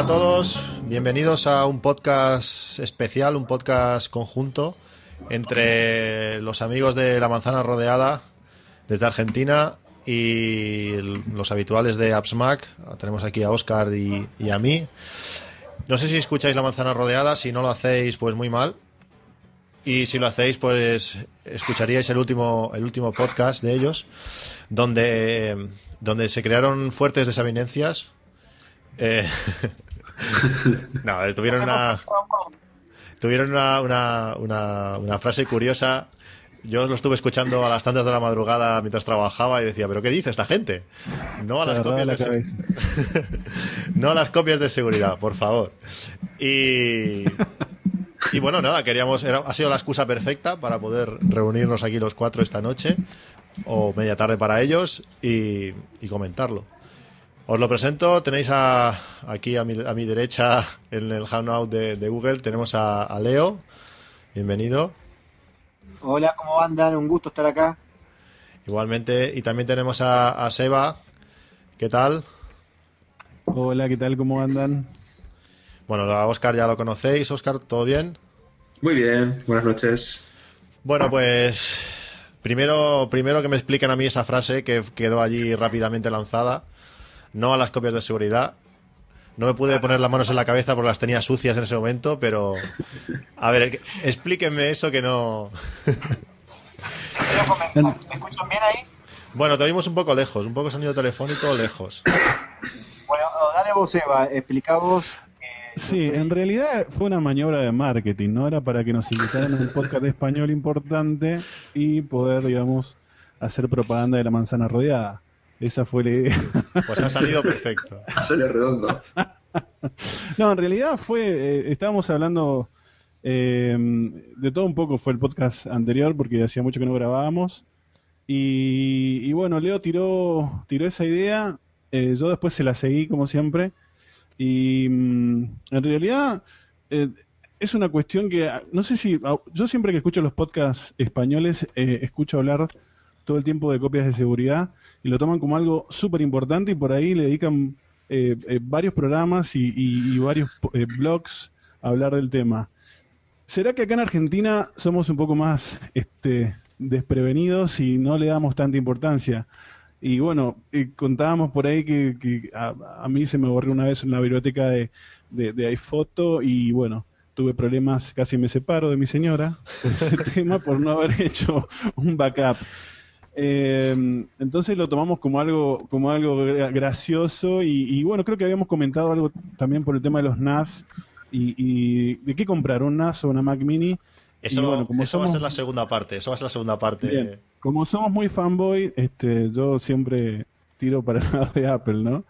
Hola a todos, bienvenidos a un podcast especial, un podcast conjunto entre los amigos de La Manzana Rodeada desde Argentina y los habituales de AppsMac. Tenemos aquí a Oscar y, y a mí. No sé si escucháis La Manzana Rodeada, si no lo hacéis, pues muy mal. Y si lo hacéis, pues escucharíais el último, el último podcast de ellos, donde, donde se crearon fuertes desavenencias. Eh, no, tuvieron una, tuvieron una, una, una, una frase curiosa. Yo lo estuve escuchando a las tantas de la madrugada mientras trabajaba y decía, ¿pero qué dice esta gente? No a las copias de no a las copias de seguridad, por favor. Y, y bueno, nada, queríamos, era- ha sido la excusa perfecta para poder reunirnos aquí los cuatro esta noche, o media tarde para ellos, y, y comentarlo. Os lo presento, tenéis a, aquí a mi, a mi derecha en el Hangout de, de Google, tenemos a, a Leo, bienvenido, Hola, ¿cómo andan? Un gusto estar acá. igualmente, y también tenemos a, a Seba, ¿qué tal? Hola, ¿qué tal? ¿Cómo andan? Bueno, a Oscar ya lo conocéis, Oscar, ¿todo bien? Muy bien, buenas noches. Bueno, pues primero, primero que me expliquen a mí esa frase que quedó allí rápidamente lanzada. No a las copias de seguridad. No me pude poner las manos en la cabeza porque las tenía sucias en ese momento, pero a ver, explíquenme eso que no. Quiero comentar. ¿Me escuchan bien ahí? Bueno, te oímos un poco lejos, un poco sonido telefónico lejos. Bueno, dale vos, Eva. Explicá vos. eh, Sí, en realidad fue una maniobra de marketing, ¿no? Era para que nos invitaran a un podcast de español importante y poder, digamos, hacer propaganda de la manzana rodeada. Esa fue la idea. Pues ha salido perfecto. Sale redondo. No, en realidad fue, eh, estábamos hablando eh, de todo un poco, fue el podcast anterior porque hacía mucho que no grabábamos. Y, y bueno, Leo tiró, tiró esa idea, eh, yo después se la seguí como siempre. Y mm, en realidad eh, es una cuestión que, ah, no sé si, ah, yo siempre que escucho los podcasts españoles, eh, escucho hablar todo el tiempo de copias de seguridad y lo toman como algo súper importante y por ahí le dedican eh, eh, varios programas y, varios eh, blogs a hablar del tema. ¿Será que acá en Argentina somos un poco más este, desprevenidos y no le damos tanta importancia? Y bueno, eh, contábamos por ahí que, que a, a mí se me borró una vez en la biblioteca de, de, de iPhoto y bueno, tuve problemas, casi me separo de mi señora por ese tema por no haber hecho un backup. Eh, entonces lo tomamos como algo, como algo gra- gracioso y, y bueno, creo que habíamos comentado algo también por el tema de los NAS y, y de qué comprar, un NAS o una Mac Mini. Eso, Y bueno, como eso va a ser la segunda parte. Eso va a ser la segunda parte. Bien. Como somos muy fanboy, este, yo siempre tiro para el lado de Apple, ¿no?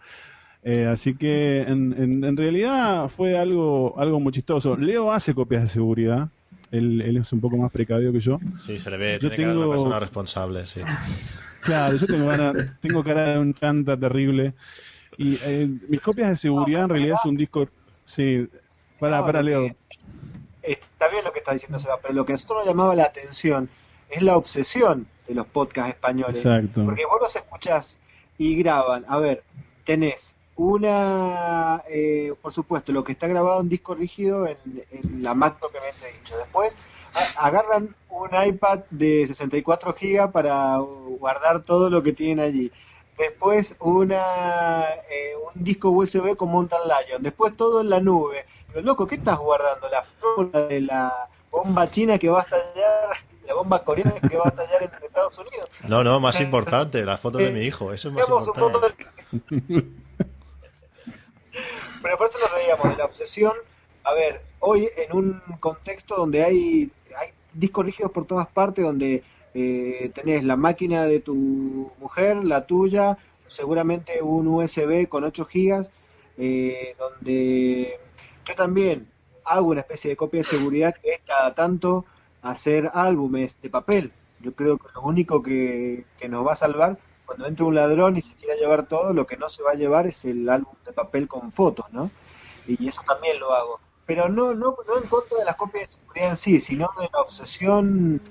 Eh, así que en, en- en realidad fue algo, algo muy chistoso. Leo hace copias de seguridad. Él, él es un poco más precavido que yo. Sí, se le ve. Yo Tiene que haber una tengo- persona responsable, sí. Claro, yo tengo, tengo cara de un chanta terrible. Y eh, mis copias de seguridad en realidad es un disco. Sí, para, No, para Leo. que- Está bien lo que está diciendo Seba, pero lo que a nosotros nos llamaba la atención es la obsesión de los podcasts españoles. Exacto. Porque vos los escuchás y graban. A ver, tenés una, eh, por supuesto, lo que está grabado en disco rígido en, en la Mac propiamente dicho. Después a- agarran un iPad de 64 GB para guardar todo lo que tienen allí. Después una, eh, un disco USB con Mountain Lion. Después todo en la nube. Loco, ¿qué estás guardando? La fórmula de la bomba china que va a estallar, la bomba coreana que va a estallar en Estados Unidos. No, no, más importante, las fotos de mi hijo. Eso es más importante. Pero por eso nos reíamos de la obsesión. A ver, hoy en un contexto donde hay, hay discos rígidos por todas partes, donde eh, tenés la máquina de tu mujer, la tuya, seguramente un USB con 8 gigas, eh, donde yo también hago una especie de copia de seguridad que es cada tanto hacer álbumes de papel. Yo creo que lo único que, que nos va a salvar cuando entre un ladrón y se quiera llevar todo, lo que no se va a llevar es el álbum de papel con fotos, ¿no? Y eso también lo hago. Pero no, no, no en contra de las copias de seguridad en sí, sino de la obsesión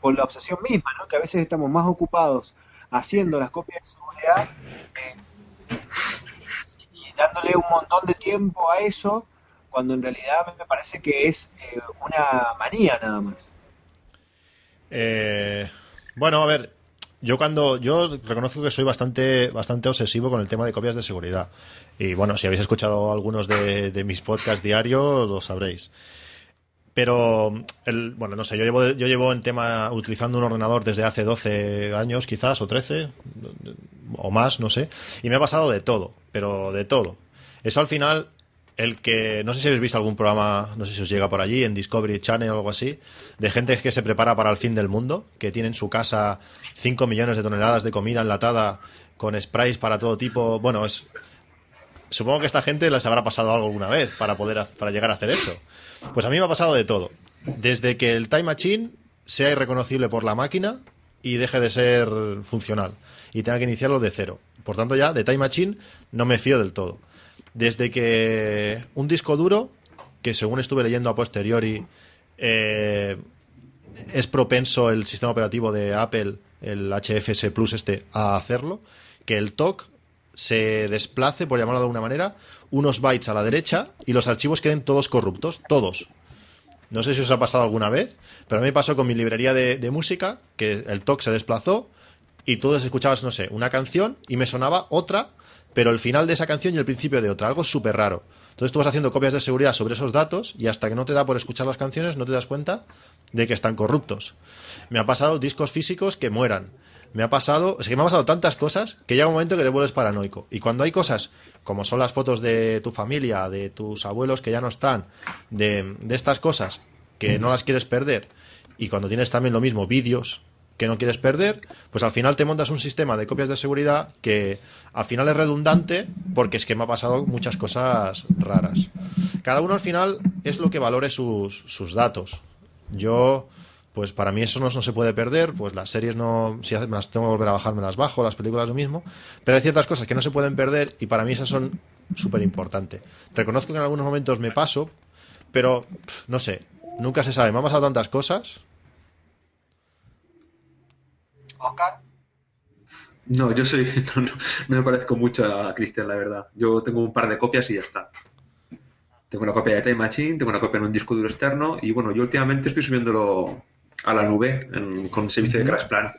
por la obsesión misma, ¿no? Que a veces estamos más ocupados haciendo las copias de seguridad eh, y dándole un montón de tiempo a eso, cuando en realidad me parece que es eh, una manía nada más. Eh, bueno, a ver, yo cuando yo reconozco que soy bastante bastante obsesivo con el tema de copias de seguridad. Y bueno si habéis escuchado algunos de, mis podcasts diarios lo sabréis. Pero el, bueno no sé yo llevo yo llevo en tema utilizando un ordenador desde hace 12 años quizás o 13 o más no sé. Y me ha pasado de todo pero de todo. Eso al final el que, no sé si habéis visto algún programa, no sé si os llega por allí, en Discovery Channel o algo así, de gente que se prepara para el fin del mundo, que tiene en su casa 5 millones de toneladas de comida enlatada con sprays para todo tipo. Bueno, es. Supongo que esta gente les habrá pasado algo alguna vez para poder para llegar a hacer eso. Pues a mí me ha pasado de todo. Desde que el Time Machine sea irreconocible por la máquina y deje de ser funcional y tenga que iniciarlo de cero. Por tanto, ya de Time Machine no me fío del todo desde que un disco duro, que según estuve leyendo a posteriori, eh, es propenso el sistema operativo de Apple, el HFS Plus este, a hacerlo, que el TOC se desplace, por llamarlo de alguna manera, unos bytes a la derecha y los archivos queden todos corruptos, todos. No sé si os ha pasado alguna vez, pero a mí me pasó con mi librería de, de música, que el TOC se desplazó y todos escuchabas, no sé, una canción y me sonaba otra pero el final de esa canción y el principio de otra, algo súper raro. Entonces tú vas haciendo copias de seguridad sobre esos datos y hasta que no te da por escuchar las canciones no te das cuenta de que están corruptos. Me ha pasado discos físicos que mueran. Me ha pasado, es que me ha pasado tantas cosas que llega un momento que te vuelves paranoico. Y cuando hay cosas como son las fotos de tu familia, de tus abuelos que ya no están, de, de estas cosas que no las quieres perder, y cuando tienes también lo mismo, vídeos que no quieres perder, pues al final te montas un sistema de copias de seguridad que al final es redundante porque es que me ha pasado muchas cosas raras. Cada uno al final es lo que valore sus, sus datos. Yo, pues para mí eso no, se puede perder, pues las series no, si las tengo que volver a bajar, me las bajo, las películas lo mismo, pero hay ciertas cosas que no se pueden perder y para mí esas son súper importantes. Reconozco que en algunos momentos me paso, pero no sé, nunca se sabe, me han pasado tantas cosas Oscar. No, yo soy. No, no, no, me parezco mucho a Cristian, la verdad. Yo tengo un par de copias y ya está. Tengo una copia de Time Machine, tengo una copia en un disco duro externo y bueno, yo últimamente estoy subiéndolo a la nube en, con servicio de Crash Plan.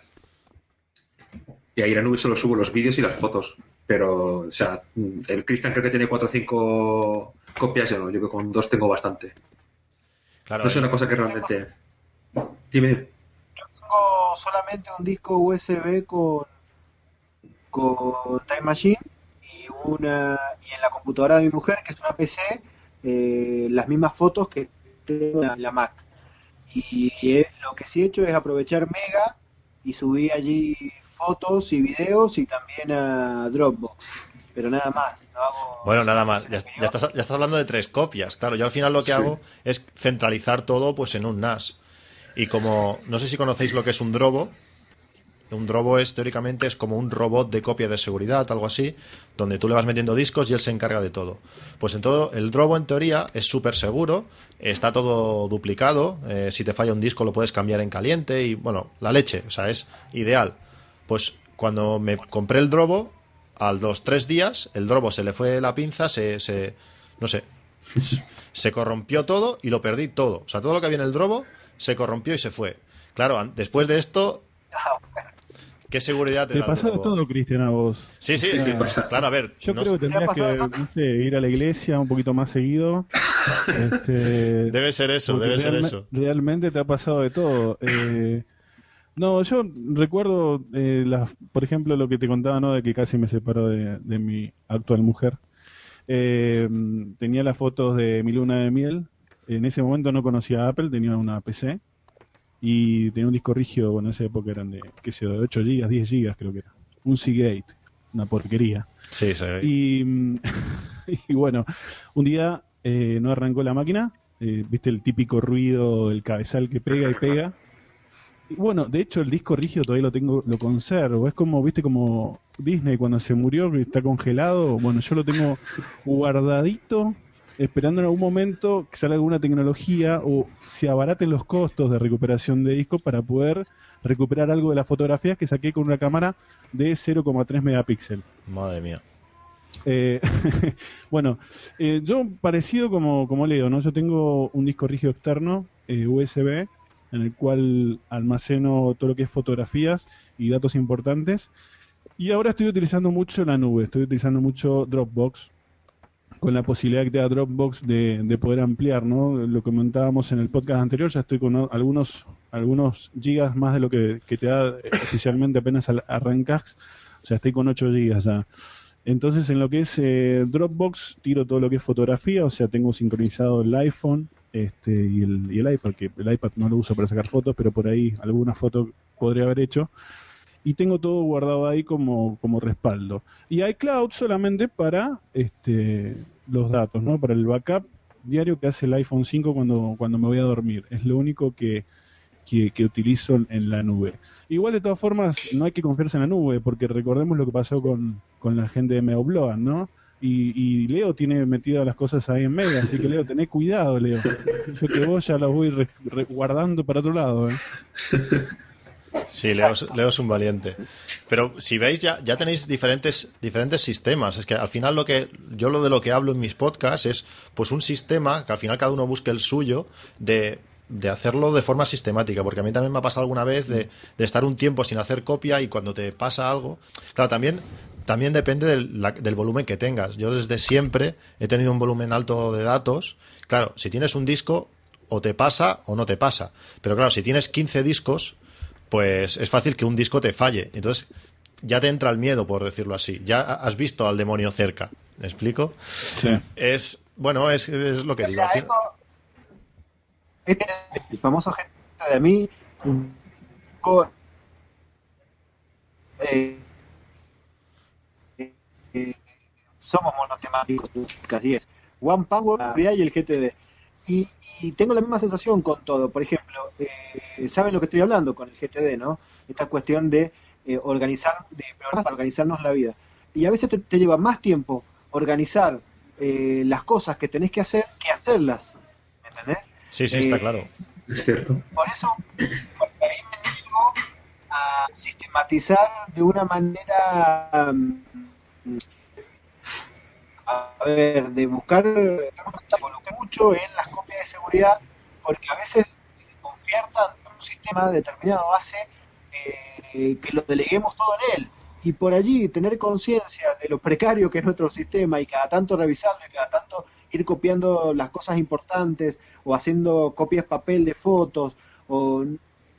Y ahí a la nube solo subo los vídeos y las fotos. Pero, o sea, el Cristian creo que tiene 4 o 5 copias, yo no, yo que con dos tengo bastante. Claro, no es una cosa que realmente. Dime solamente un disco USB con, con Time Machine y una y en la computadora de mi mujer, que es una PC, eh, las mismas fotos que tengo en la Mac. Y lo que sí he hecho es aprovechar Mega y subí allí fotos y videos y también a Dropbox. Pero nada más. No hago bueno, nada más. Ya, ya, estás, ya estás hablando de tres copias. Claro, yo al final lo que sí. hago es centralizar todo pues en un NAS. Y como no sé si conocéis lo que es un drobo, un drobo es teóricamente es como un robot de copia de seguridad, algo así, donde tú le vas metiendo discos y él se encarga de todo. Pues en todo, el drobo en teoría es súper seguro, está todo duplicado, eh, si te falla un disco lo puedes cambiar en caliente y bueno, la leche, o sea, es ideal. Pues cuando me compré el drobo, al dos, tres días, el drobo se le fue la pinza, se, se no sé, se corrompió todo y lo perdí todo. O sea, todo lo que había en el drobo se corrompió y se fue. Claro, después de esto, ¿qué seguridad te, te da pasó de todo, Cristian, a vos? Sí, sí, es que pasa. Claro, a ver. Yo no creo que tendrías que no sé, ir a la iglesia un poquito más seguido. este, debe ser eso, debe ser eso. Realmente te ha pasado de todo. Eh, no, yo recuerdo, eh, las, por ejemplo, lo que te contaba, ¿no? De que casi me separó de, de mi actual mujer. Eh, tenía las fotos de mi luna de miel, en ese momento no conocía a Apple, tenía una PC y tenía un disco rígido, bueno, en esa época eran de, qué sé yo, de 8 GB, 10 GB creo que era. Un Seagate. una porquería. Sí, sí. Y, y bueno, un día eh, no arrancó la máquina, eh, viste el típico ruido del cabezal que pega y pega. Y bueno, de hecho el disco rígido todavía lo tengo, lo conservo. Es como, viste, como Disney cuando se murió, está congelado. Bueno, yo lo tengo guardadito, esperando en algún momento que salga alguna tecnología o se abaraten los costos de recuperación de disco para poder recuperar algo de las fotografías que saqué con una cámara de 0,3 megapíxeles. Madre mía. Eh, bueno, eh, yo parecido como, como Leo, ¿no? Yo tengo un disco rígido externo, eh, USB, en el cual almaceno todo lo que es fotografías y datos importantes. Y ahora estoy utilizando mucho la nube, estoy utilizando mucho Dropbox, con la posibilidad que te da Dropbox de, de poder ampliar, ¿no? Lo comentábamos en el podcast anterior, ya estoy con ¿no? algunos, algunos gigas más de lo que, que te da eh, oficialmente apenas al- arrancas, o sea, estoy con 8 gigas ya. Entonces, en lo que es eh, Dropbox, tiro todo lo que es fotografía, o sea, tengo sincronizado el iPhone este, y, el, y el iPad, que el iPad no lo uso para sacar fotos, pero por ahí alguna foto podría haber hecho. Y tengo todo guardado ahí como, como respaldo. Y iCloud solamente para este, los datos, ¿no? Para el backup diario que hace el iPhone 5 cuando, cuando me voy a dormir. Es lo único que, que, utilizo en- la nube. Igual de todas formas, no hay que confiarse en la nube, porque recordemos lo que pasó con, con la gente de Meobloan, ¿no? Y, y Leo tiene metidas las cosas ahí en Mega, así que Leo, tené cuidado, Leo. Yo que vos ya las voy re- guardando para otro lado, ¿eh? Sí, Leo, es- Leo es un valiente. Pero si veis, ya, ya tenéis diferentes, diferentes sistemas. Es que al final lo que yo lo de lo que hablo en mis podcasts es pues un sistema que al final cada uno busque el suyo de, de hacerlo de forma sistemática. Porque a mí también me ha pasado alguna vez de, de estar un tiempo sin hacer copia y cuando te pasa algo. Claro, también. También depende del, la- del volumen que tengas. Yo desde siempre he tenido un volumen alto de datos. Claro, si tienes un disco, o te pasa o no te pasa. Pero claro, si tienes 15 discos, pues es fácil que un disco te falle. Entonces ya te entra el miedo, por decirlo así. Ya has visto al demonio cerca. ¿Me explico? Sí. Es, bueno, es, es lo que O digo. sea, el famoso gente de mí, un poco, eh, eh, somos monotemáticos, casi es One Power, y el GTD. Y, y tengo la misma sensación con todo. Por ejemplo, eh, ¿saben lo que estoy hablando con el GTD, no? Esta cuestión de eh, organizar, de para organizarnos la vida. Y a veces te, te lleva más tiempo organizar eh, las cosas que tenés que hacer que hacerlas. ¿Me entendés? Sí, sí, está Eh, claro. Es cierto. Por eso, porque ahí me niego a sistematizar de una manera, mm, a ver, de buscar, involucré mucho en las copias de seguridad, porque a veces confiar tanto en un sistema determinado hace eh, que lo deleguemos todo en él. Y por allí tener conciencia de lo precario que es nuestro sistema y cada tanto revisarlo y cada tanto ir copiando las cosas importantes o haciendo copias papel de fotos o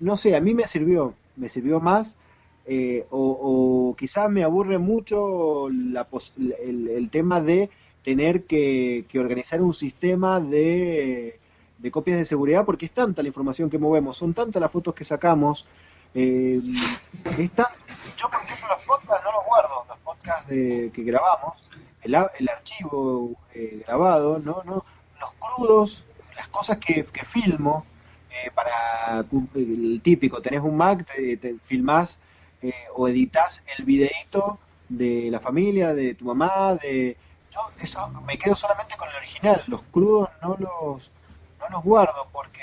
no sé, a mí me sirvió, me sirvió más eh, o, o quizás me aburre mucho la pos- el, el tema de tener que, que organizar un sistema de, de copias de seguridad porque es tanta la información que movemos, son tantas las fotos que sacamos. eh, yo, por ejemplo, los podcasts no los guardo, los podcasts de- que grabamos, el, el archivo eh, grabado, no, no, los crudos, las cosas que, que filmo, eh, para cu- el típico, tenés un Mac, te, te filmás eh, o editas el videíto de la familia, de tu mamá, de yo eso me quedo solamente con el original, los crudos no los no los guardo porque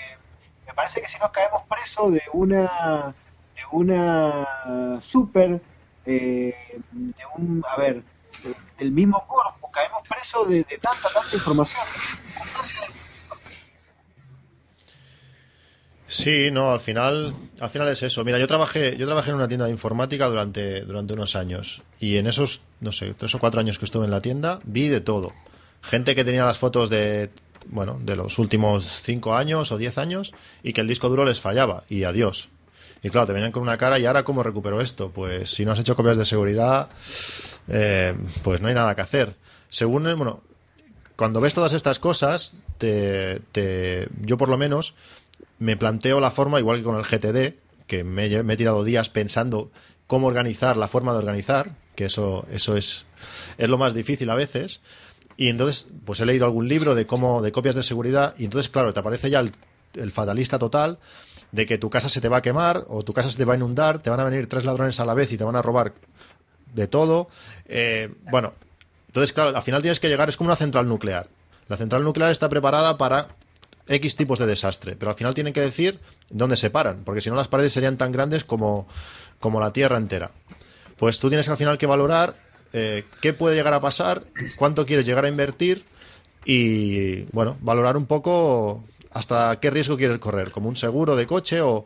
me parece que si nos caemos presos de una de una super eh, de un a ver de- del mismo cuerpo caemos presos de, de tanta tanta información. Entonces, Sí, no, al final, al final es eso. Mira, yo trabajé, yo trabajé en una tienda de informática durante, durante unos años. Y en esos, no sé, tres o cuatro años que estuve en la tienda, vi de todo. Gente que tenía las fotos de, bueno, de los últimos cinco años o diez años y que el disco duro les fallaba. Y adiós. Y claro, te venían con una cara y ahora cómo recupero esto. Pues si no has hecho copias de seguridad, eh, pues no hay nada que hacer. Según, bueno, cuando ves todas estas cosas, te, te- yo por lo menos me planteo la forma, igual que con el GTD, que me, he tirado días pensando cómo organizar la forma de organizar, que eso, eso es, es lo más difícil a veces. Y entonces, pues he leído algún libro de cómo, de copias de seguridad, y entonces, claro, te aparece ya el, el fatalista total de que tu casa se te va a quemar o tu casa se te va a inundar, te van a venir tres ladrones a la vez y te van a robar de todo. Eh, bueno, entonces, claro, al final tienes que llegar, es como una central nuclear. La central nuclear está preparada para X tipos de desastre, pero al final tienen que decir dónde se paran, porque si no las paredes serían tan grandes como, como la Tierra entera. Pues tú tienes al final que valorar eh, qué puede llegar a pasar, cuánto quieres llegar a invertir y, bueno, valorar un poco hasta qué riesgo quieres correr, como un seguro de coche o,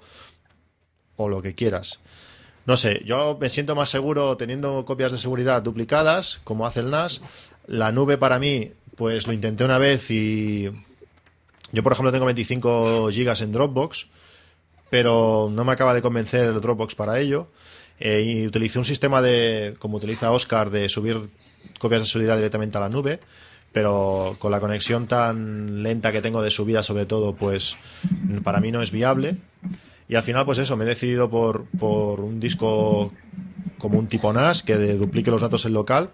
o lo que quieras. No sé, yo me siento más seguro teniendo copias de seguridad duplicadas, como hace el NAS. La nube para mí, pues lo intenté una vez y yo, por ejemplo, tengo 25 gigas en Dropbox, pero no me acaba de convencer el Dropbox para ello. Eh, y utilicé un sistema de, como utiliza Oscar, de subir copias de seguridad directamente a la nube, pero con la conexión tan lenta que tengo de subida, sobre todo, pues para mí no es viable. Y al final, pues eso, me he decidido por, por un disco como un tipo NAS que duplique los datos en local.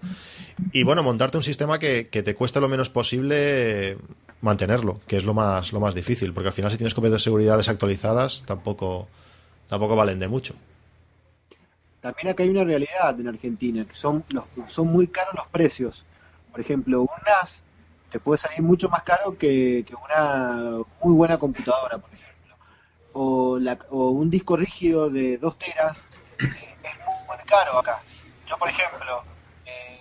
Y bueno, montarte un sistema que, que te cueste lo menos posible mantenerlo, que es lo más, lo más difícil, porque al final si tienes copias de seguridad desactualizadas, tampoco, tampoco valen de mucho. También acá hay una realidad en Argentina, que son, los, son muy caros los precios. Por ejemplo, un NAS te puede salir mucho más caro que, que una muy buena computadora, por ejemplo o, la, o un disco rígido de 2 teras eh, es muy, caro acá. Yo, por ejemplo, eh,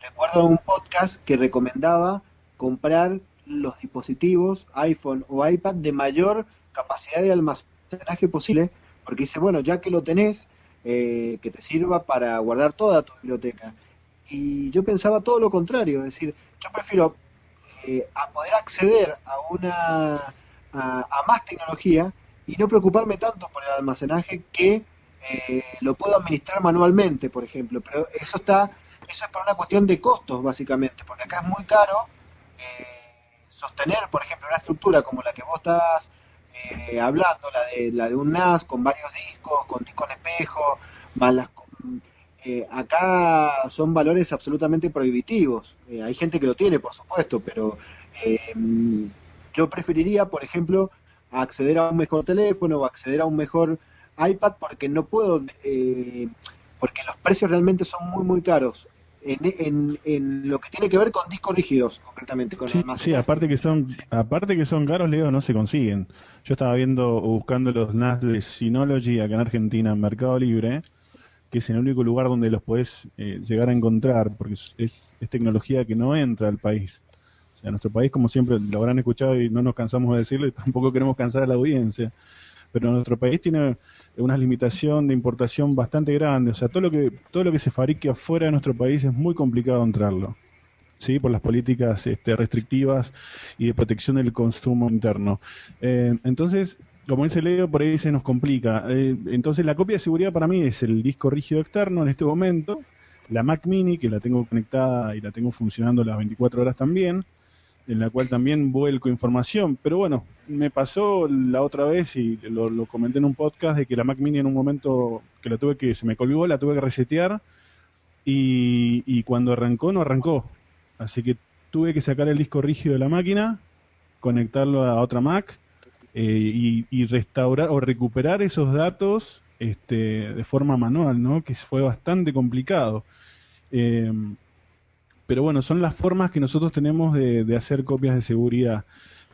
recuerdo un podcast que recomendaba comprar los dispositivos iPhone o iPad de mayor capacidad de almacenaje posible, porque dice, bueno, ya que lo tenés, eh, que te sirva para guardar toda tu biblioteca. Y yo pensaba todo lo contrario, es decir, yo prefiero a poder acceder a una a más tecnología y no preocuparme tanto por el almacenaje que eh, lo puedo administrar manualmente, por ejemplo. Pero eso está, eso es por una cuestión de costos, básicamente, porque acá es muy caro eh, sostener, por ejemplo, una estructura como la que vos estás eh, hablando, la de, la de un NAS con varios discos, con discos en espejo, más acá son valores absolutamente prohibitivos. hay gente que lo tiene, por supuesto, pero yo preferiría, por ejemplo, acceder a un mejor teléfono o acceder a un mejor iPad porque no puedo, eh, porque los precios realmente son muy, muy caros. En, en, lo que tiene que ver con discos rígidos, concretamente. Con sí, sí, aparte que son aparte que son caros, Leo, no se consiguen. Yo estaba viendo o buscando los NAS de Synology acá en Argentina en Mercado Libre, que es el único lugar donde los puedes eh, llegar a encontrar, porque es, es tecnología que no entra al país. O sea, nuestro país, como siempre lo habrán escuchado y no nos cansamos de decirlo, y tampoco queremos cansar a la audiencia, pero nuestro país tiene una limitación de importación bastante grande. O sea, todo lo que, todo lo que se fabrique afuera de nuestro país es muy complicado entrarlo. ¿sí? por las políticas este, restrictivas y de protección del consumo interno. Eh, entonces, como dice Leo, por ahí se nos complica. Eh, entonces, la copia de seguridad para mí es el disco rígido externo en este momento, la Mac Mini, que la tengo conectada y la tengo funcionando las 24 horas también, en la cual también vuelco información. Pero bueno, me pasó la otra vez y lo, comenté en un podcast de que la Mac Mini en un momento que la tuve que, se me colgó, la tuve que resetear y, cuando arrancó no arrancó. Así que tuve que sacar el disco rígido de la máquina, conectarlo a otra Mac eh, y, restaurar o recuperar esos datos este, de forma manual, ¿no? Que fue bastante complicado. Eh, pero bueno, son las formas que nosotros tenemos de, hacer copias de seguridad.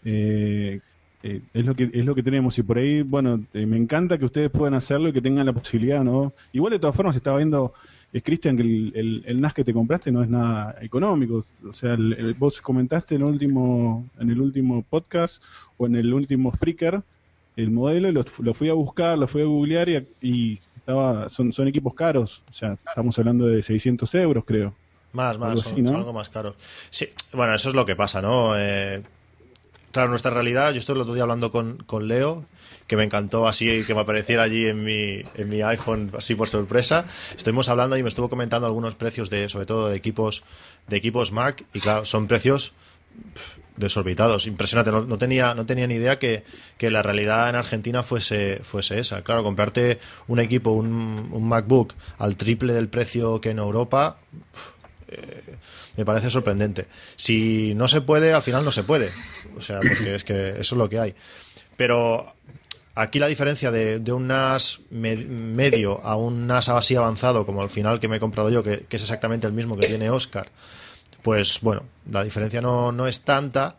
Eh, eh, es lo que es lo que tenemos. Y por ahí bueno eh, me encanta que ustedes puedan hacerlo y que tengan la posibilidad no igual de todas formas estaba viendo es Cristian que el, el, NAS que te compraste no es nada económico. O sea el, vos comentaste en el último en el último podcast o en el último Spreaker el modelo lo, fui a buscar lo fui a googlear y, y estaba son son equipos caros. O sea estamos hablando de 600 euros creo más, más, son, algo más caros. Sí, bueno, eso es lo que pasa, ¿no? Eh, claro, nuestra realidad, yo estoy el otro día hablando con, con Leo, que me encantó así que me apareciera allí en mi, en mi iPhone así por sorpresa. Estuvimos hablando y me estuvo comentando algunos precios de, sobre todo de equipos, de equipos Mac, y claro, son precios desorbitados. Impresionante, no, no tenía, no tenía ni idea que, que la realidad en Argentina fuese, fuese esa. Claro, comprarte un equipo, un, un MacBook al triple del precio que en Europa, me parece sorprendente. Si no se puede, al final no se puede. O sea, porque es que eso es lo que hay. Pero aquí la diferencia de, de un NAS me- medio a un NAS así avanzado, como al final que me he comprado yo, que, es exactamente el mismo que tiene Oscar, pues bueno, la diferencia no, no es tanta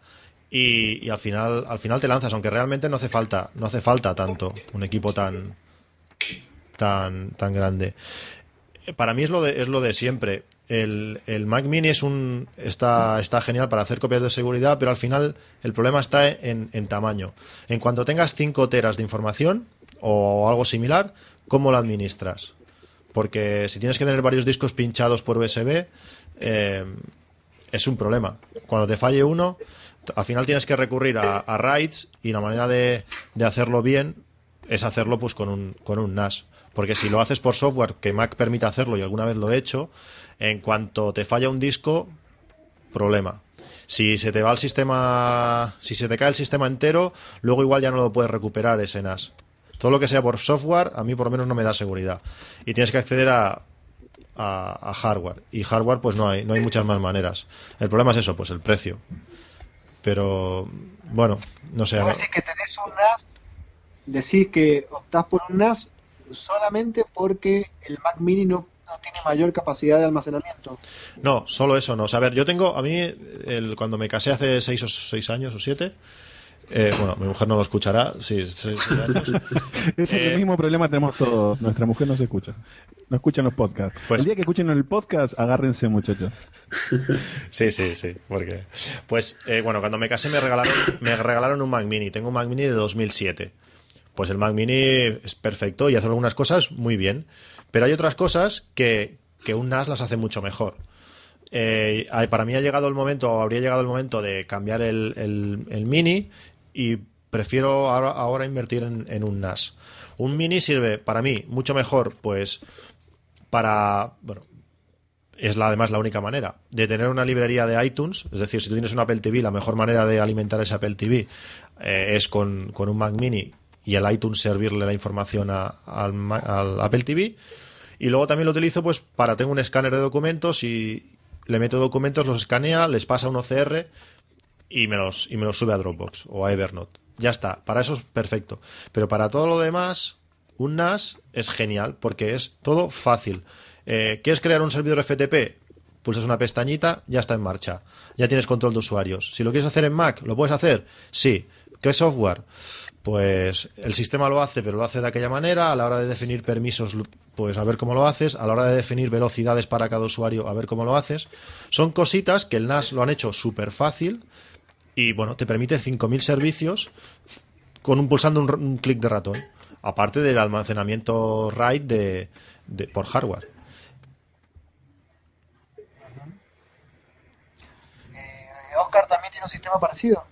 y, al final al final te lanzas, aunque realmente no hace falta, no hace falta tanto un equipo tan tan tan grande. Para mí es lo de, es lo de siempre. El, Mac Mini es un está, está genial para hacer copias de seguridad, pero al final el problema está en, tamaño. En cuanto tengas 5 teras de información o algo similar, ¿cómo lo administras? Porque si tienes que tener varios discos pinchados por USB, eh, es un problema. Cuando te falle uno, al final tienes que recurrir a, a y la manera de, de hacerlo bien es hacerlo pues con un, con un NAS. Porque si lo haces por software que Mac permite hacerlo y alguna vez lo he hecho, en cuanto te falla un disco, problema. Si se te va el sistema, si se te cae el sistema entero, luego igual ya no lo puedes recuperar ese NAS. Todo lo que sea por software, a mí por lo menos no me da seguridad. Y tienes que acceder a, a, a hardware. Y hardware, pues no hay, no hay muchas más maneras. El problema es eso, pues el precio. Pero, bueno, no sé. Decís que tenés un NAS, decís que optás por un NAS solamente porque el Mac Mini no, no tiene mayor capacidad de almacenamiento. No, solo eso no. O sea, a ver, yo tengo, a mí, el, cuando me casé hace seis o seis años o siete, eh, bueno, mi mujer no lo escuchará, sí, seis, seis años. Ese es Eh, el mismo problema tenemos todos. Nuestra mujer no se escucha. No escuchan los podcasts. Pues- el día que escuchen el podcast, agárrense, muchachos. Sí, sí, sí, porque pues eh, bueno, cuando me casé me regalaron me regalaron un Mac Mini, tengo un Mac Mini de 2007. Pues el Mac Mini es perfecto y hace algunas cosas muy bien, pero hay otras cosas que, que un NAS las hace mucho mejor. Eh, para mí ha llegado el momento, o habría llegado el momento de cambiar el, Mini y prefiero ahora, invertir en, un NAS. Un Mini sirve para mí mucho mejor, pues para bueno, es la, además la única manera de tener una librería de iTunes. Es decir, si tú tienes un Apple TV, la mejor manera de alimentar ese Apple TV eh, es con, con un Mac Mini y el iTunes servirle la información a- al, al Apple TV. Y luego también lo utilizo pues para tengo un escáner de documentos y le meto documentos, los escanea, les pasa un OCR y me los, y me los sube a Dropbox o a Evernote. Ya está, para eso es perfecto. Pero para todo lo demás, un NAS es genial porque es todo fácil. Eh, ¿Quieres crear un servidor FTP? Pulsas una pestañita, ya está en marcha. Ya tienes control de usuarios. Si lo quieres hacer en Mac, ¿lo puedes hacer? Sí. ¿Qué software? Pues el sistema lo hace, pero lo hace de aquella manera. A la hora de definir permisos, pues a ver cómo lo haces. A la hora de definir velocidades para cada usuario, a ver cómo lo haces. Son cositas que el NAS lo han hecho súper fácil y bueno, te permite 5.000 servicios con un pulsando un, un clic de ratón. Aparte del almacenamiento RAID de, de- por hardware. Eh, Oscar también tiene un sistema parecido.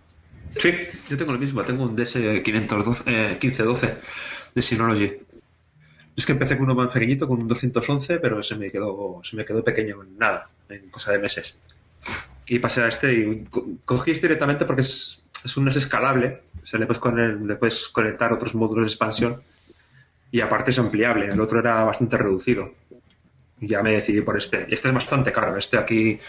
Sí, yo tengo lo mismo, tengo un DS512, eh, 1512 de Synology. Es que empecé con uno más pequeñito, con un 211, pero se me quedó, se me quedó pequeño en nada, en cosa de meses. Y pasé a este y co- cogí este directamente porque es, es un NAS escalable, o sea, le puedes, con le puedes conectar otros módulos de expansión y aparte es ampliable, el otro era bastante reducido. Ya me decidí por este. Este es bastante caro, este aquí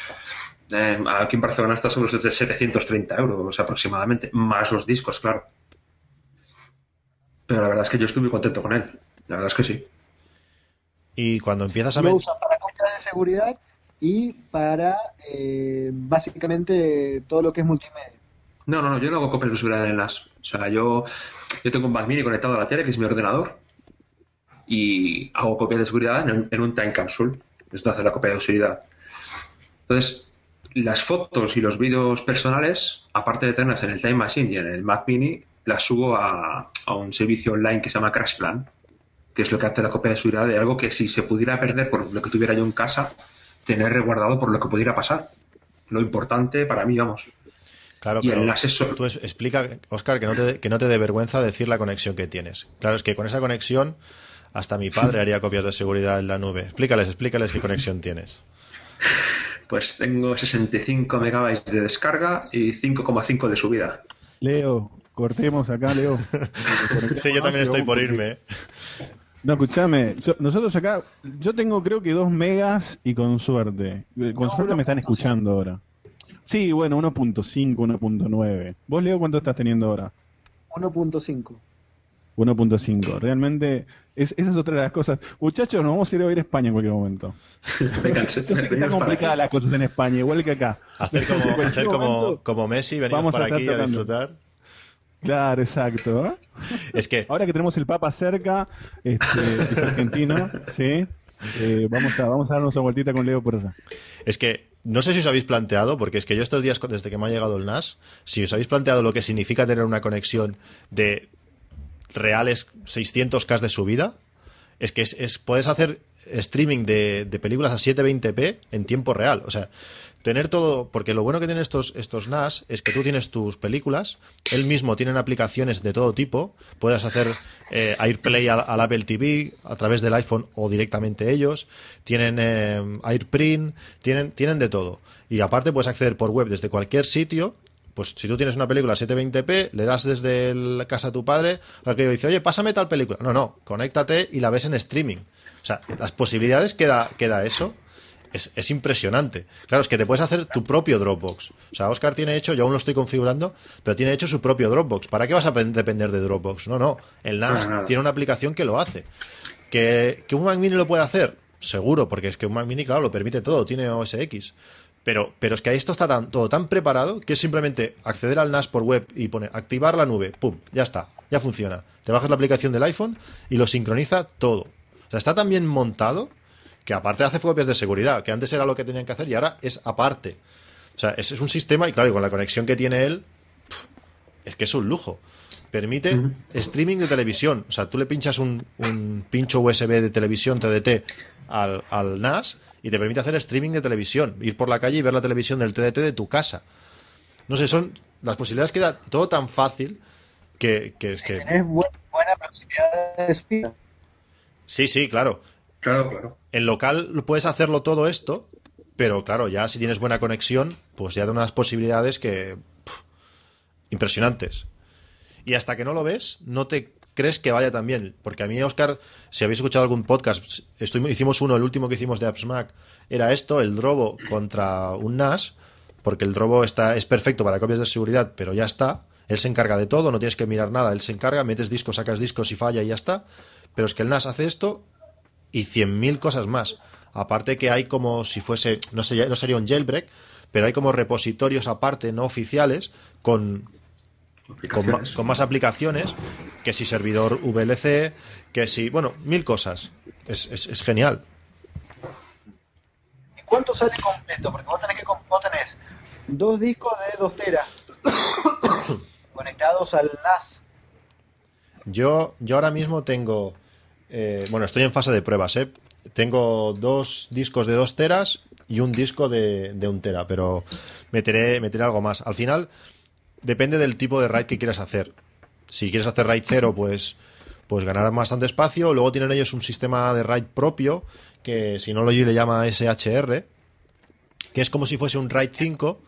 eh, aquí en Barcelona está sobre los de 730 euros aproximadamente, más los discos, claro. Pero la verdad es que yo estoy muy contento con él. La verdad es que sí. Y cuando empiezas a Lo met- usan para compras de seguridad y para eh, básicamente todo lo que es multimedia. No, no, no, yo no hago copias de seguridad en las. O sea, yo, yo tengo un Mac Mini conectado a la tele, que es mi ordenador, y hago copias de seguridad en, en un time capsule. Esto hace la copia de seguridad. Entonces, las fotos y los vídeos personales, aparte de tenerlas en el Time Machine y en el Mac Mini, las subo a, a un servicio online que se llama CrashPlan, que es lo que hace la copia de seguridad de algo que si se pudiera perder por lo que tuviera yo en casa, tener resguardado por lo que pudiera pasar. Lo importante para mí, vamos. Claro, Y pero el asesor- tú explica, Oscar, que no, te, que no te dé vergüenza decir la conexión que tienes. Claro, es que con esa conexión hasta mi padre haría copias de seguridad en la nube. Explícales, explícales qué conexión tienes. Pues tengo 65 megabytes de descarga y 5,5 de subida. Leo, cortemos acá, Leo. Sí, yo también estoy por irme. ¿eh? No, escúchame, yo- nosotros acá, yo tengo creo que 2 megas y con suerte. Eh, Con suerte me están escuchando ahora. Sí, bueno, 1.5, 1.9. ¿Vos, Leo, cuánto estás teniendo ahora? 1.5. 1.5. Realmente, es, esa es otra de las cosas. Muchachos, nos vamos a ir a ver España en cualquier momento. Yo sé que están complicadas las cosas en España, igual que acá. Hacer como, En cualquier hacer como, momento- como Messi, venir vamos a para estar aquí a disfrutar. Claro, exacto. ¿eh? Es que Ahora que tenemos el Papa cerca, este, que es argentino, ¿sí? Eh, vamos, a, vamos a darnos una vueltita con Leo por allá. Es que no sé si os habéis planteado, porque es que yo estos días, desde que me ha llegado el NAS, si os habéis planteado lo que significa tener una conexión de reales 600K de subida, es que es, es- puedes hacer streaming de, de películas a 720p en tiempo real. O sea, tener todo, porque lo bueno que tienen estos, estos NAS es que tú tienes tus películas, él mismo tienen aplicaciones de todo tipo, puedes hacer eh, AirPlay al, al Apple TV a través del iPhone o directamente ellos, tienen eh, AirPrint, tienen, tienen de todo. Y aparte puedes acceder por web desde cualquier sitio pues si tú tienes una película 720p, le das desde la casa a tu padre, aquello dice, oye, pásame tal película. No, no, conéctate y la ves en streaming. O sea, las posibilidades que da, que da eso es, es impresionante. Claro, es que te puedes hacer tu propio Dropbox. O sea, Oscar tiene hecho, yo aún lo estoy configurando, pero tiene hecho su propio Dropbox. ¿Para qué vas a pen- depender de Dropbox? No, no. El NAS tiene una aplicación que lo hace. ¿Que, ¿Que un Mac Mini lo puede hacer? Seguro, porque es que un Mac Mini, claro, lo permite todo, tiene OS X. Pero, pero es que esto está tan, todo tan preparado que es simplemente acceder al NAS por web y pone activar la nube, pum, ya está, ya funciona. Te bajas la aplicación del iPhone y lo sincroniza todo. O sea, está tan bien montado que aparte hace copias de seguridad, que antes era lo que tenían que hacer y ahora es aparte. O sea, es, es un sistema y claro, y con la conexión que tiene él, es que es un lujo. Permite streaming de televisión. O sea, tú le pinchas un, un pincho USB de televisión TDT al, al NAS y te permite hacer streaming de televisión. Ir por la calle y ver la televisión del TDT de tu casa. No sé, son las posibilidades que da todo tan fácil que, que es que... Tenés bu- buena velocidad de speed. Sí, sí, claro. Claro, claro. En local lo puedes hacerlo todo esto, pero claro, ya si tienes buena conexión, pues ya da unas posibilidades que... impresionantes. Y hasta que no lo ves, no te crees que vaya tan bien. Porque a mí, Oscar, si habéis escuchado algún podcast, hicimos uno, el último que hicimos de AppsMac, era esto, el Drobo contra un NAS, porque el Drobo está, es perfecto para copias de seguridad, pero ya está. Él se encarga de todo, no tienes que mirar nada, él se encarga, metes discos, sacas discos y falla y ya está. Pero es que el NAS hace esto y 100.000 cosas más. Aparte que hay como si fuese, no, sé, no sería un jailbreak, pero hay como repositorios aparte no oficiales con, con, con más aplicaciones, que si servidor VLC, que si, bueno, mil cosas. Es, es- es genial. ¿Y cuánto sale completo? Porque vos tenés que vos tenés dos discos de 2 teras conectados al NAS. Yo, yo ahora mismo tengo, eh, bueno, estoy en fase de pruebas, ¿eh? Tengo dos discos de dos teras y un disco de, de un tera, pero meteré, meteré algo más. Al final, depende del tipo de RAID que quieras hacer. Si quieres hacer RAID cero, pues, pues ganarás bastante espacio. Luego tienen ellos un sistema de RAID propio, que si no lo le llama SHR, que es como si fuese un RAID 5,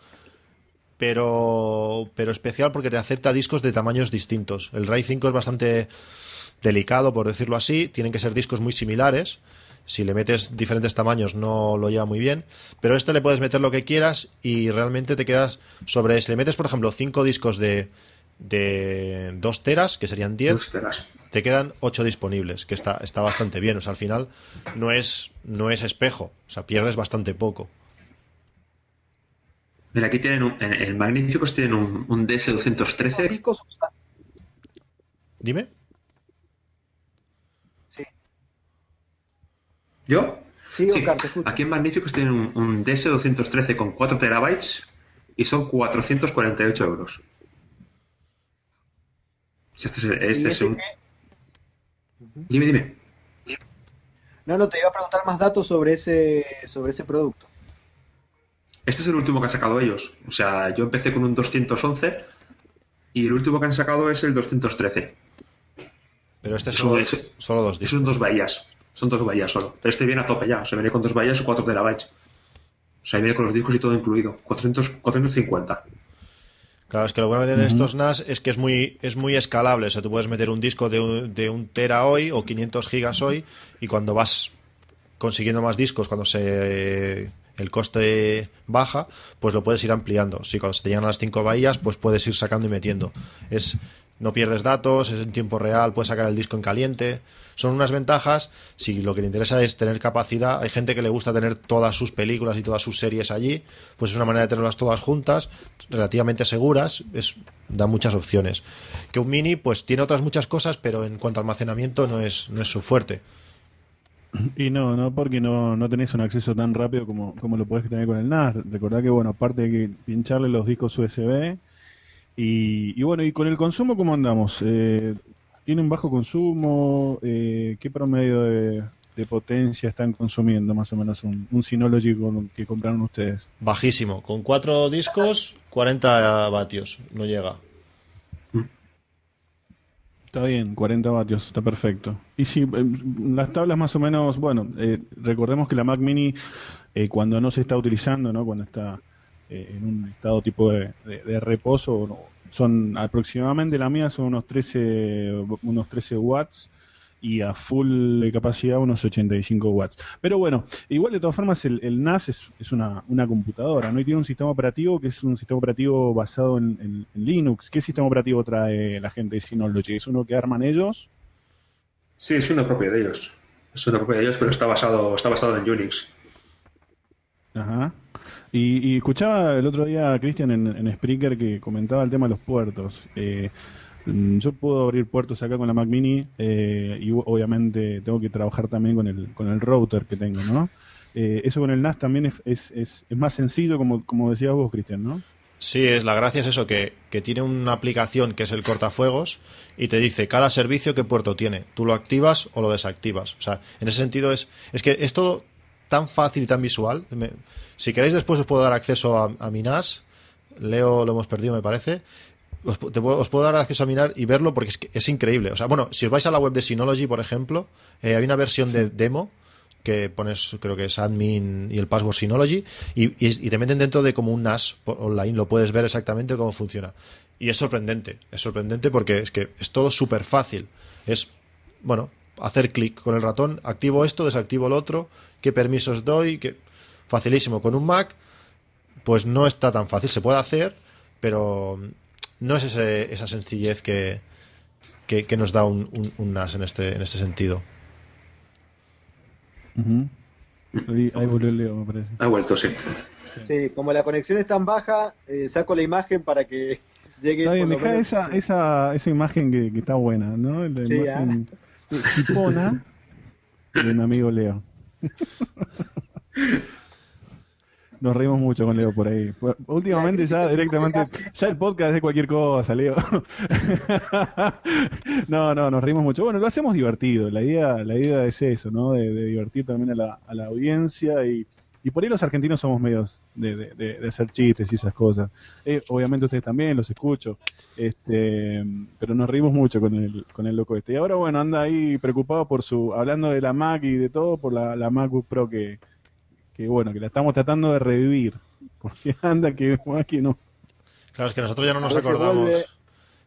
pero, pero especial porque te acepta discos de tamaños distintos. El RAID 5 es bastante delicado, por decirlo así. Tienen que ser discos muy similares. Si le metes diferentes tamaños no lo lleva muy bien. Pero este le puedes meter lo que quieras y realmente te quedas sobre... Si le metes, por ejemplo, 5 discos de, de 2 teras, que serían 10, Dos teras. te quedan 8 disponibles, que está, está bastante bien. O sea, al final no es, no es espejo. O sea, pierdes bastante poco. Mira, aquí tienen un, en, en Magníficos tienen un, un Esos DS213. discos usás- Dime. ¿Yo? sí, Sí, Oscar, te escucho. aquí en Magníficos tienen un, un DS213 con 4 terabytes y son 448 euros. Si este es, el- ¿Y este es un... qué? Dime, dime. No, no, te iba a preguntar más datos sobre ese, sobre ese producto. Este es el último que han sacado ellos. O sea, yo empecé con un 211 y el último que han sacado es el 213. Pero este es solo, es- solo dos discos. son dos bahías. Son dos bahías solo. Pero este viene a tope ya. Se viene con dos bahías y 4 terabytes. O sea, viene con los discos y todo incluido. 400, 450. Claro, es que lo bueno que tienen estos NAS es que es muy, es muy escalable. O sea, tú puedes meter un disco de un, de un tera hoy o 500 gigas hoy y cuando vas consiguiendo más discos, cuando se el coste baja, pues lo puedes ir ampliando. Si cuando se te llegan a las cinco bahías, pues puedes ir sacando y metiendo. Es no pierdes datos, es en tiempo real, puedes sacar el disco en caliente. Son unas ventajas. Si lo que te interesa es tener capacidad, hay gente que le gusta tener todas sus películas y todas sus series allí, pues es una manera de tenerlas todas juntas, relativamente seguras, es, da muchas opciones. Que un mini, pues tiene otras muchas cosas, pero en cuanto a almacenamiento no es, no es su fuerte. Y no, no porque no, no tenés un acceso tan rápido como, como lo podés tener con el NAS. Recordá que, bueno, aparte de que pincharle los discos USB, y, y bueno, y con el consumo, ¿cómo andamos? Eh, ¿Tiene un bajo consumo? Eh, ¿Qué promedio de, de potencia están consumiendo más o menos un, un Synology con- que compraron ustedes? Bajísimo. Con cuatro discos, 40 vatios. No llega. Está bien, 40 vatios, está perfecto. Y si eh, las tablas más o menos, bueno, eh, recordemos que la Mac Mini eh, cuando no se está utilizando, ¿no? cuando está eh, en un estado tipo de, de- de reposo, son aproximadamente la mía son unos 13, unos 13 watts y a full de capacidad unos 85 watts. Pero bueno, igual de todas formas el, el NAS es, es una, una computadora, ¿no? Y tiene un sistema operativo que es un sistema operativo basado en, en- en Linux. ¿Qué sistema operativo trae la gente de Synology? ¿Es uno que arman ellos? Sí, es una propia de ellos. Es una propia de ellos, pero está basado, está basado en Unix. Ajá. Y, escuchaba el otro día a Cristian en, en Spreaker que comentaba el tema de los puertos. Eh, mm, yo puedo abrir puertos acá con la Mac Mini eh, y obviamente tengo que trabajar también con el, con el router que tengo, ¿no? Eh, eso con el NAS también es, es, es, es más sencillo, como, como decías vos, Cristian, ¿no? Sí, es la gracia es eso, que, que tiene una aplicación que es el cortafuegos y te dice cada servicio qué puerto tiene. Tú lo activas o lo desactivas. O sea, en ese sentido es, es que es todo tan fácil y tan visual. Me- si queréis después os puedo dar acceso a, a mi NAS. Leo lo hemos perdido, me parece. Os, te puedo, os puedo dar acceso a mi NAS y verlo porque es, es increíble. O sea, bueno, si os vais a la web de Synology, por ejemplo, eh, hay una versión de demo que pones, creo que es admin y el password Synology, y, y- y te meten dentro de como un NAS online, lo puedes ver exactamente cómo funciona. Y es sorprendente, es sorprendente porque es que es todo súper fácil. Es, bueno, hacer clic con el ratón, activo esto, desactivo lo otro, qué permisos doy, que facilísimo. Con un Mac, pues no está tan fácil, se puede hacer, pero no es ese- esa sencillez que, que, que nos da un, un- un NAS en este, en este sentido. Ahí, ahí volvió el Leo, me parece. Ha vuelto, sí. Sí, como la conexión es tan baja, eh, saco la imagen para que llegue. Está bien, deja esa, esa, esa imagen que, que está buena, ¿no? La Sí, imagen tipona de mi amigo Leo. Nos reímos mucho con Leo por ahí. Pues, Últimamente ya directamente, ya el podcast es de cualquier cosa, Leo. No, no, nos reímos mucho. Bueno, lo hacemos divertido. La idea, la idea es eso, ¿no? De, de divertir también a la, a la audiencia y, y por ahí los argentinos somos medios de, de- de- de hacer chistes y esas cosas. Eh, obviamente ustedes también, los escucho. Este, pero nos reímos mucho con el, con el loco este. Y ahora, bueno, anda ahí preocupado por su, hablando de la Mac y de todo, por la, la MacBook Pro que, que, bueno, que la estamos tratando de revivir. Porque anda que que no. Claro, es que nosotros ya no nos acordamos. vuelve.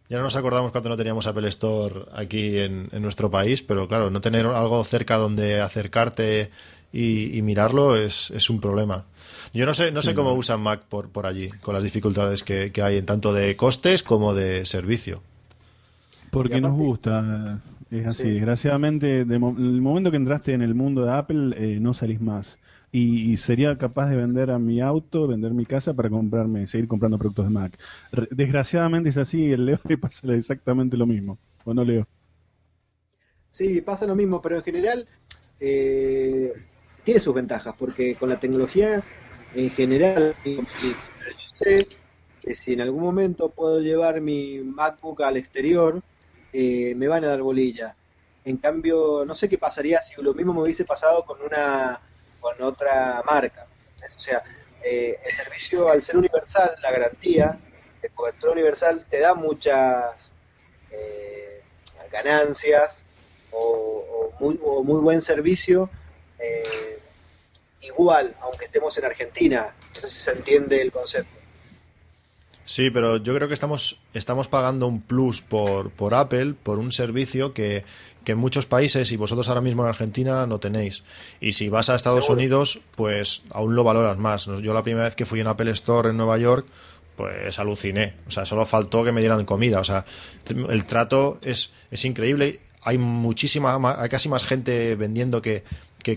Ya no nos acordamos cuando no teníamos Apple Store aquí en, en nuestro país, pero claro, no tener algo cerca donde acercarte y, y mirarlo es, es un problema. Yo no sé, no sé cómo usan Mac por, por allí, con las dificultades que, que hay en tanto de costes como de servicio. Porque nos gusta, es así. Sí. Desgraciadamente, de mo- el momento que entraste en el mundo de Apple, eh, no salís más. Y, sería capaz de vender a mi auto, vender mi casa para comprarme, seguir comprando productos de Mac. Desgraciadamente es así, el Leo le pasa exactamente lo mismo. ¿O no, Leo? Sí, pasa lo mismo, pero en general eh, tiene sus ventajas, porque con la tecnología en general, yo sé que si en algún momento puedo llevar mi MacBook al exterior, eh, me van a dar bolilla. En cambio, no sé qué pasaría si lo mismo me hubiese pasado con una con otra marca. O sea, eh, el servicio al ser universal, la garantía de cobertura universal te da muchas eh, ganancias o, o muy, o muy buen servicio, eh, igual, aunque estemos en Argentina. No sé si se entiende el concepto. Sí, pero yo creo que estamos, estamos pagando un plus por, por Apple, por un servicio que, que en muchos países y vosotros ahora mismo en Argentina no tenéis. Y si vas a Estados Seguro. Unidos, pues aún lo valoras más. Yo la primera vez que fui en Apple Store en Nueva York, pues aluciné. O sea, solo faltó que me dieran comida. O sea, el trato es, es increíble. Hay muchísima, ma- hay casi más gente vendiendo que,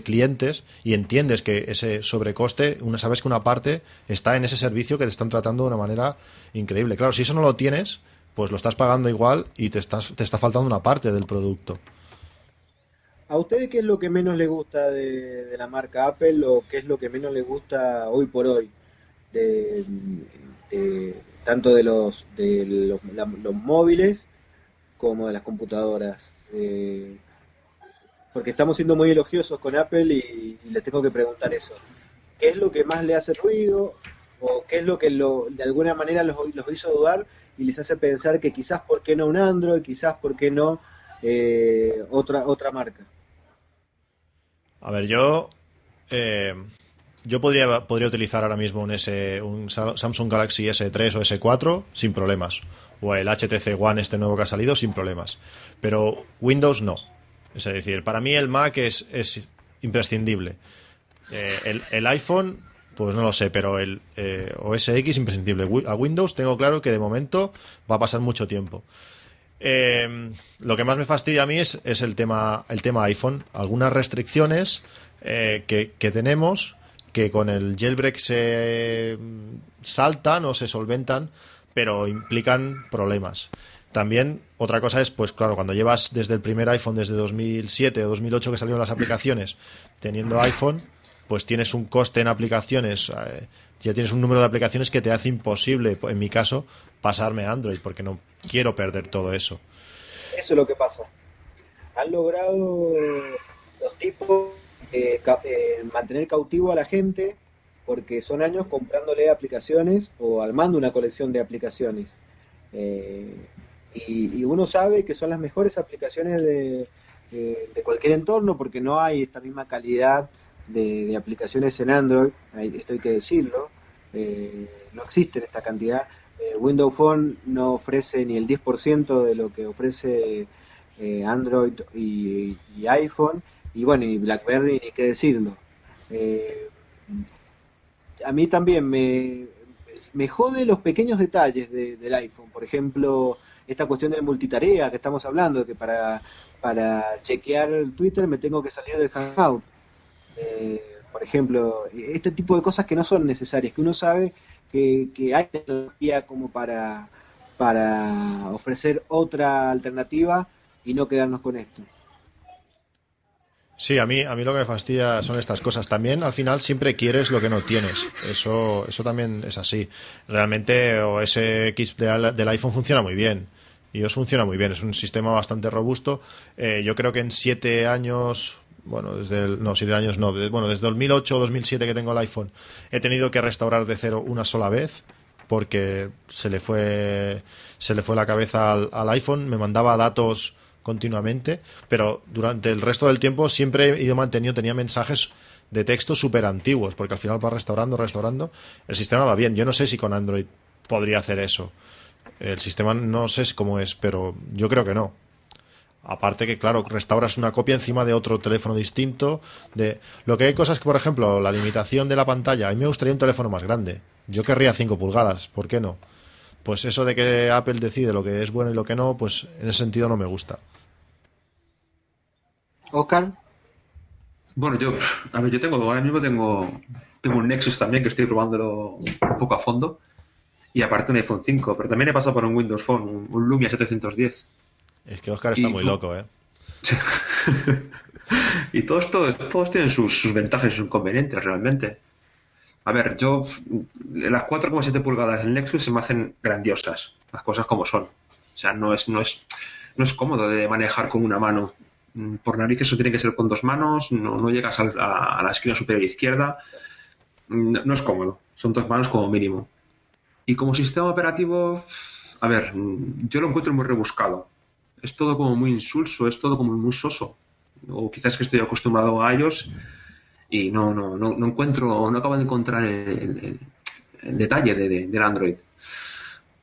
clientes y entiendes que ese sobrecoste, una, sabes que una parte está en ese servicio que te están tratando de una manera increíble. Claro, si eso no lo tienes, pues lo estás pagando igual y te, estás, te está faltando una parte del producto. ¿A ustedes qué es lo que menos les gusta de, la marca Apple o qué es lo que menos les gusta hoy por hoy? De, tanto de los, de los, los móviles como de las computadoras. Eh, porque estamos siendo muy elogiosos con Apple y, les tengo que preguntar eso. ¿Qué es lo que más le hace ruido? ¿O qué es lo que de alguna manera los, hizo dudar y les hace pensar que quizás por qué no un Android, quizás por qué no eh, otra, otra marca? A ver, yo eh, yo podría, podría utilizar ahora mismo un, S, un Sa- Samsung Galaxy S3 o S4 sin problemas. O el HTC One, este nuevo que ha salido, sin problemas. Pero Windows no. Es decir, para mí el Mac es, es imprescindible. Eh, el, iPhone, pues no lo sé, pero el eh, OS X imprescindible. A Windows tengo claro que de momento va a pasar mucho tiempo. Eh, lo que más me fastidia a mí es, el tema el tema iPhone. Algunas restricciones que, que tenemos que con el jailbreak se mm, saltan o se solventan, pero implican problemas. También otra cosa es, pues claro, cuando llevas desde el primer iPhone, desde 2007 o 2008 que salieron las aplicaciones, teniendo iPhone, pues tienes un coste en aplicaciones, eh, ya tienes un número de aplicaciones que te hace imposible, en mi caso, pasarme a Android, porque no quiero perder todo eso. Eso es lo que pasa. Han logrado los tipos eh, mantener cautivo a la gente porque son años comprándole aplicaciones o armando una colección de aplicaciones. Eh, y, y uno sabe que son las mejores aplicaciones de, de- cualquier entorno porque no hay esta misma calidad de, de aplicaciones en Android, esto hay que decirlo, eh, no existen esta cantidad. Eh, Windows Phone no ofrece ni el 10% de lo que ofrece eh, Android y, y iPhone, y bueno, y BlackBerry ni qué decirlo. Eh, a mí también me, me jode los pequeños detalles de- del iPhone, por ejemplo, esta cuestión del multitarea que estamos hablando, que para, para chequear Twitter me tengo que salir del Hangout. Eh, por ejemplo, este tipo de cosas que no son necesarias, que uno sabe que, que hay tecnología como para, para ofrecer otra alternativa y no quedarnos con esto. Sí, a mí, a mí lo que me fastidia son estas cosas. También al final siempre quieres lo que no tienes. Eso, eso también es así. Realmente OS X de- del iPhone funciona muy bien. Y os funciona muy bien. Es un sistema bastante robusto. Eh, yo creo que en siete años, bueno, desde el, no, siete años no, bueno, desde 2008 o 2007 que tengo el iPhone, he tenido que restaurar de cero una sola vez porque se le fue se le fue la cabeza al, al iPhone, me mandaba datos continuamente, pero durante el resto del tiempo siempre he ido manteniendo, tenía mensajes de texto súper antiguos, porque al final va restaurando, restaurando, el sistema va bien. Yo no sé si con Android podría hacer eso. El sistema no sé cómo es, pero yo creo que no. Aparte que, claro, restauras una copia encima de otro teléfono distinto. De Lo que hay cosas que, por ejemplo, la limitación de la pantalla. A mí me gustaría un teléfono más grande. Yo querría 5 pulgadas, ¿por qué no? Pues eso de que Apple decide lo que es bueno y lo que no, pues en ese sentido no me gusta. Oscar, Bueno, yo, a ver, yo tengo, ahora mismo tengo, tengo un Nexus también que estoy probándolo un poco a fondo. Y aparte un iPhone 5, pero también he pasado por un Windows Phone, un, un Lumia 710. Es que Oscar está Y muy loco, ¿eh? Y todos, todos, todos tienen sus, sus ventajas y sus inconvenientes realmente. A ver, yo las 4,7 pulgadas del Nexus se me hacen grandiosas, las cosas como son. O sea, no es, no es, no es cómodo de manejar con una mano. Mm, Por narices eso tiene que ser con dos manos, no, llegas al- a, la esquina superior izquierda. Mm, No, es cómodo, son dos manos como mínimo. Y como sistema operativo, a ver, mm, yo lo encuentro muy rebuscado. Es todo como muy insulso, es todo como muy soso. O quizás que estoy acostumbrado a ellos y no, no, no, no encuentro, no acabo de encontrar el, detalle de, de- del Android.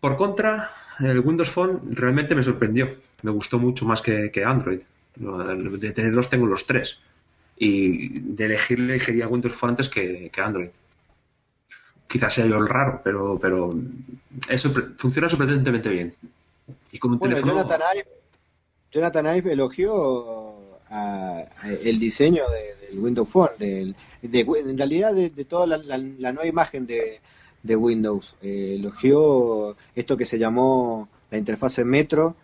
Por contra, el Windows Phone realmente me sorprendió. Me gustó mucho más que, que Android. De tenerlos tengo los tres. Y de elegir, elegiría Windows Phone antes que, que Android. Quizás sea yo el raro, pero, pero eso funciona sorprendentemente bien. Y con un Bueno, teléfono... Jonathan Ive, Jonathan Ive elogió a- a el diseño de- del Windows Phone, del, de- en realidad de, de toda la, la- la nueva imagen de, de Windows. Eh, elogió esto que se llamó la interfase Metro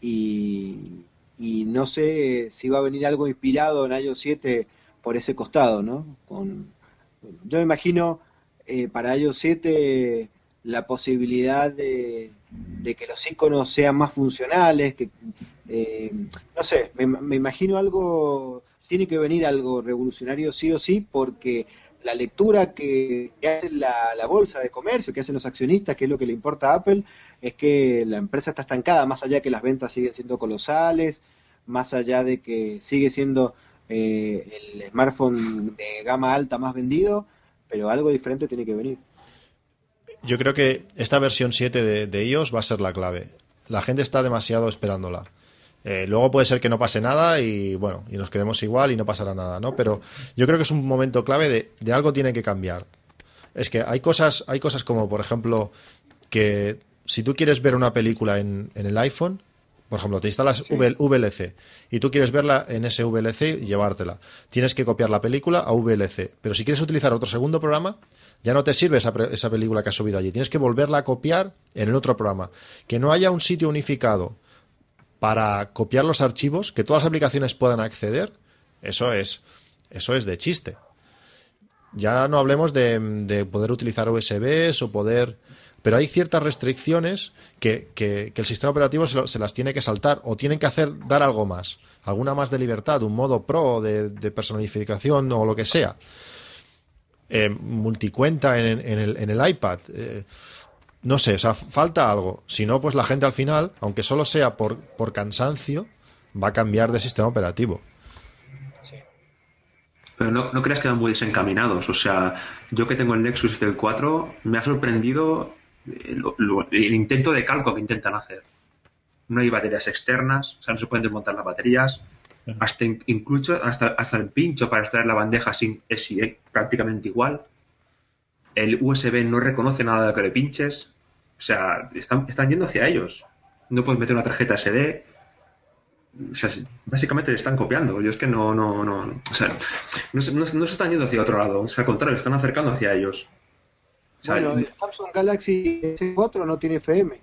y, y no sé si va a venir algo inspirado en iOS 7 por ese costado, ¿no? Con, yo me imagino eh, para iOS 7 la posibilidad de, de que los iconos sean más funcionales, que eh, no sé, me imagino algo, tiene que venir algo revolucionario sí o sí, porque la lectura que, hace la, la bolsa de comercio, que hacen los accionistas, que es lo que le importa a Apple, es que la empresa está estancada, más allá de que las ventas siguen siendo colosales, más allá de que sigue siendo eh, el smartphone de gama alta más vendido, pero algo diferente tiene que venir. Yo creo que esta versión 7 de, de iOS va a ser la clave. La gente está demasiado esperándola. Eh, luego puede ser que no pase nada y bueno, y nos quedemos igual y no pasará nada, ¿no? Pero yo creo que es un momento clave de, de algo tiene que cambiar. Es que hay cosas, hay cosas como, por ejemplo, que si tú quieres ver una película en, en el iPhone, por ejemplo, te instalas VLC y tú quieres verla en ese VLC y llevártela. Tienes que copiar la película a VLC. Pero si quieres utilizar otro segundo programa, ya no te sirve esa, esa película que has subido allí. Tienes que volverla a copiar en el otro programa. Que no haya un sitio unificado para copiar los archivos, que todas las aplicaciones puedan acceder, eso es, eso es de chiste. Ya no hablemos de, de poder utilizar USBs o poder... Pero hay ciertas restricciones que, que- que el sistema operativo se, lo- se las tiene que saltar o tienen que hacer dar algo más, alguna más de libertad, un modo pro de, de personalización o lo que sea. Eh, multicuenta en, en el, en el iPad. eh, no sé, o sea, falta algo. Si no, pues la gente al final, aunque solo sea por, por cansancio, va a cambiar de sistema operativo. Pero no, no creas que van muy desencaminados. O sea, yo que tengo el Nexus del 4, me ha sorprendido eh, el intento de calco que intentan hacer. No hay baterías externas, o sea, no se pueden desmontar las baterías. Hasta in- incluso hasta, hasta el pincho para extraer la bandeja sin, es i- prácticamente igual. El USB no reconoce nada de lo que le pinches. O sea, están, están yendo hacia ellos. No puedes meter una tarjeta SD. O sea, básicamente le están copiando. Yo es que no, no, no. O sea, no, se- no se- no se están yendo hacia otro lado. O sea, al contrario, se están acercando hacia ellos. O sea, Bueno, el Samsung Galaxy S4 no tiene FM.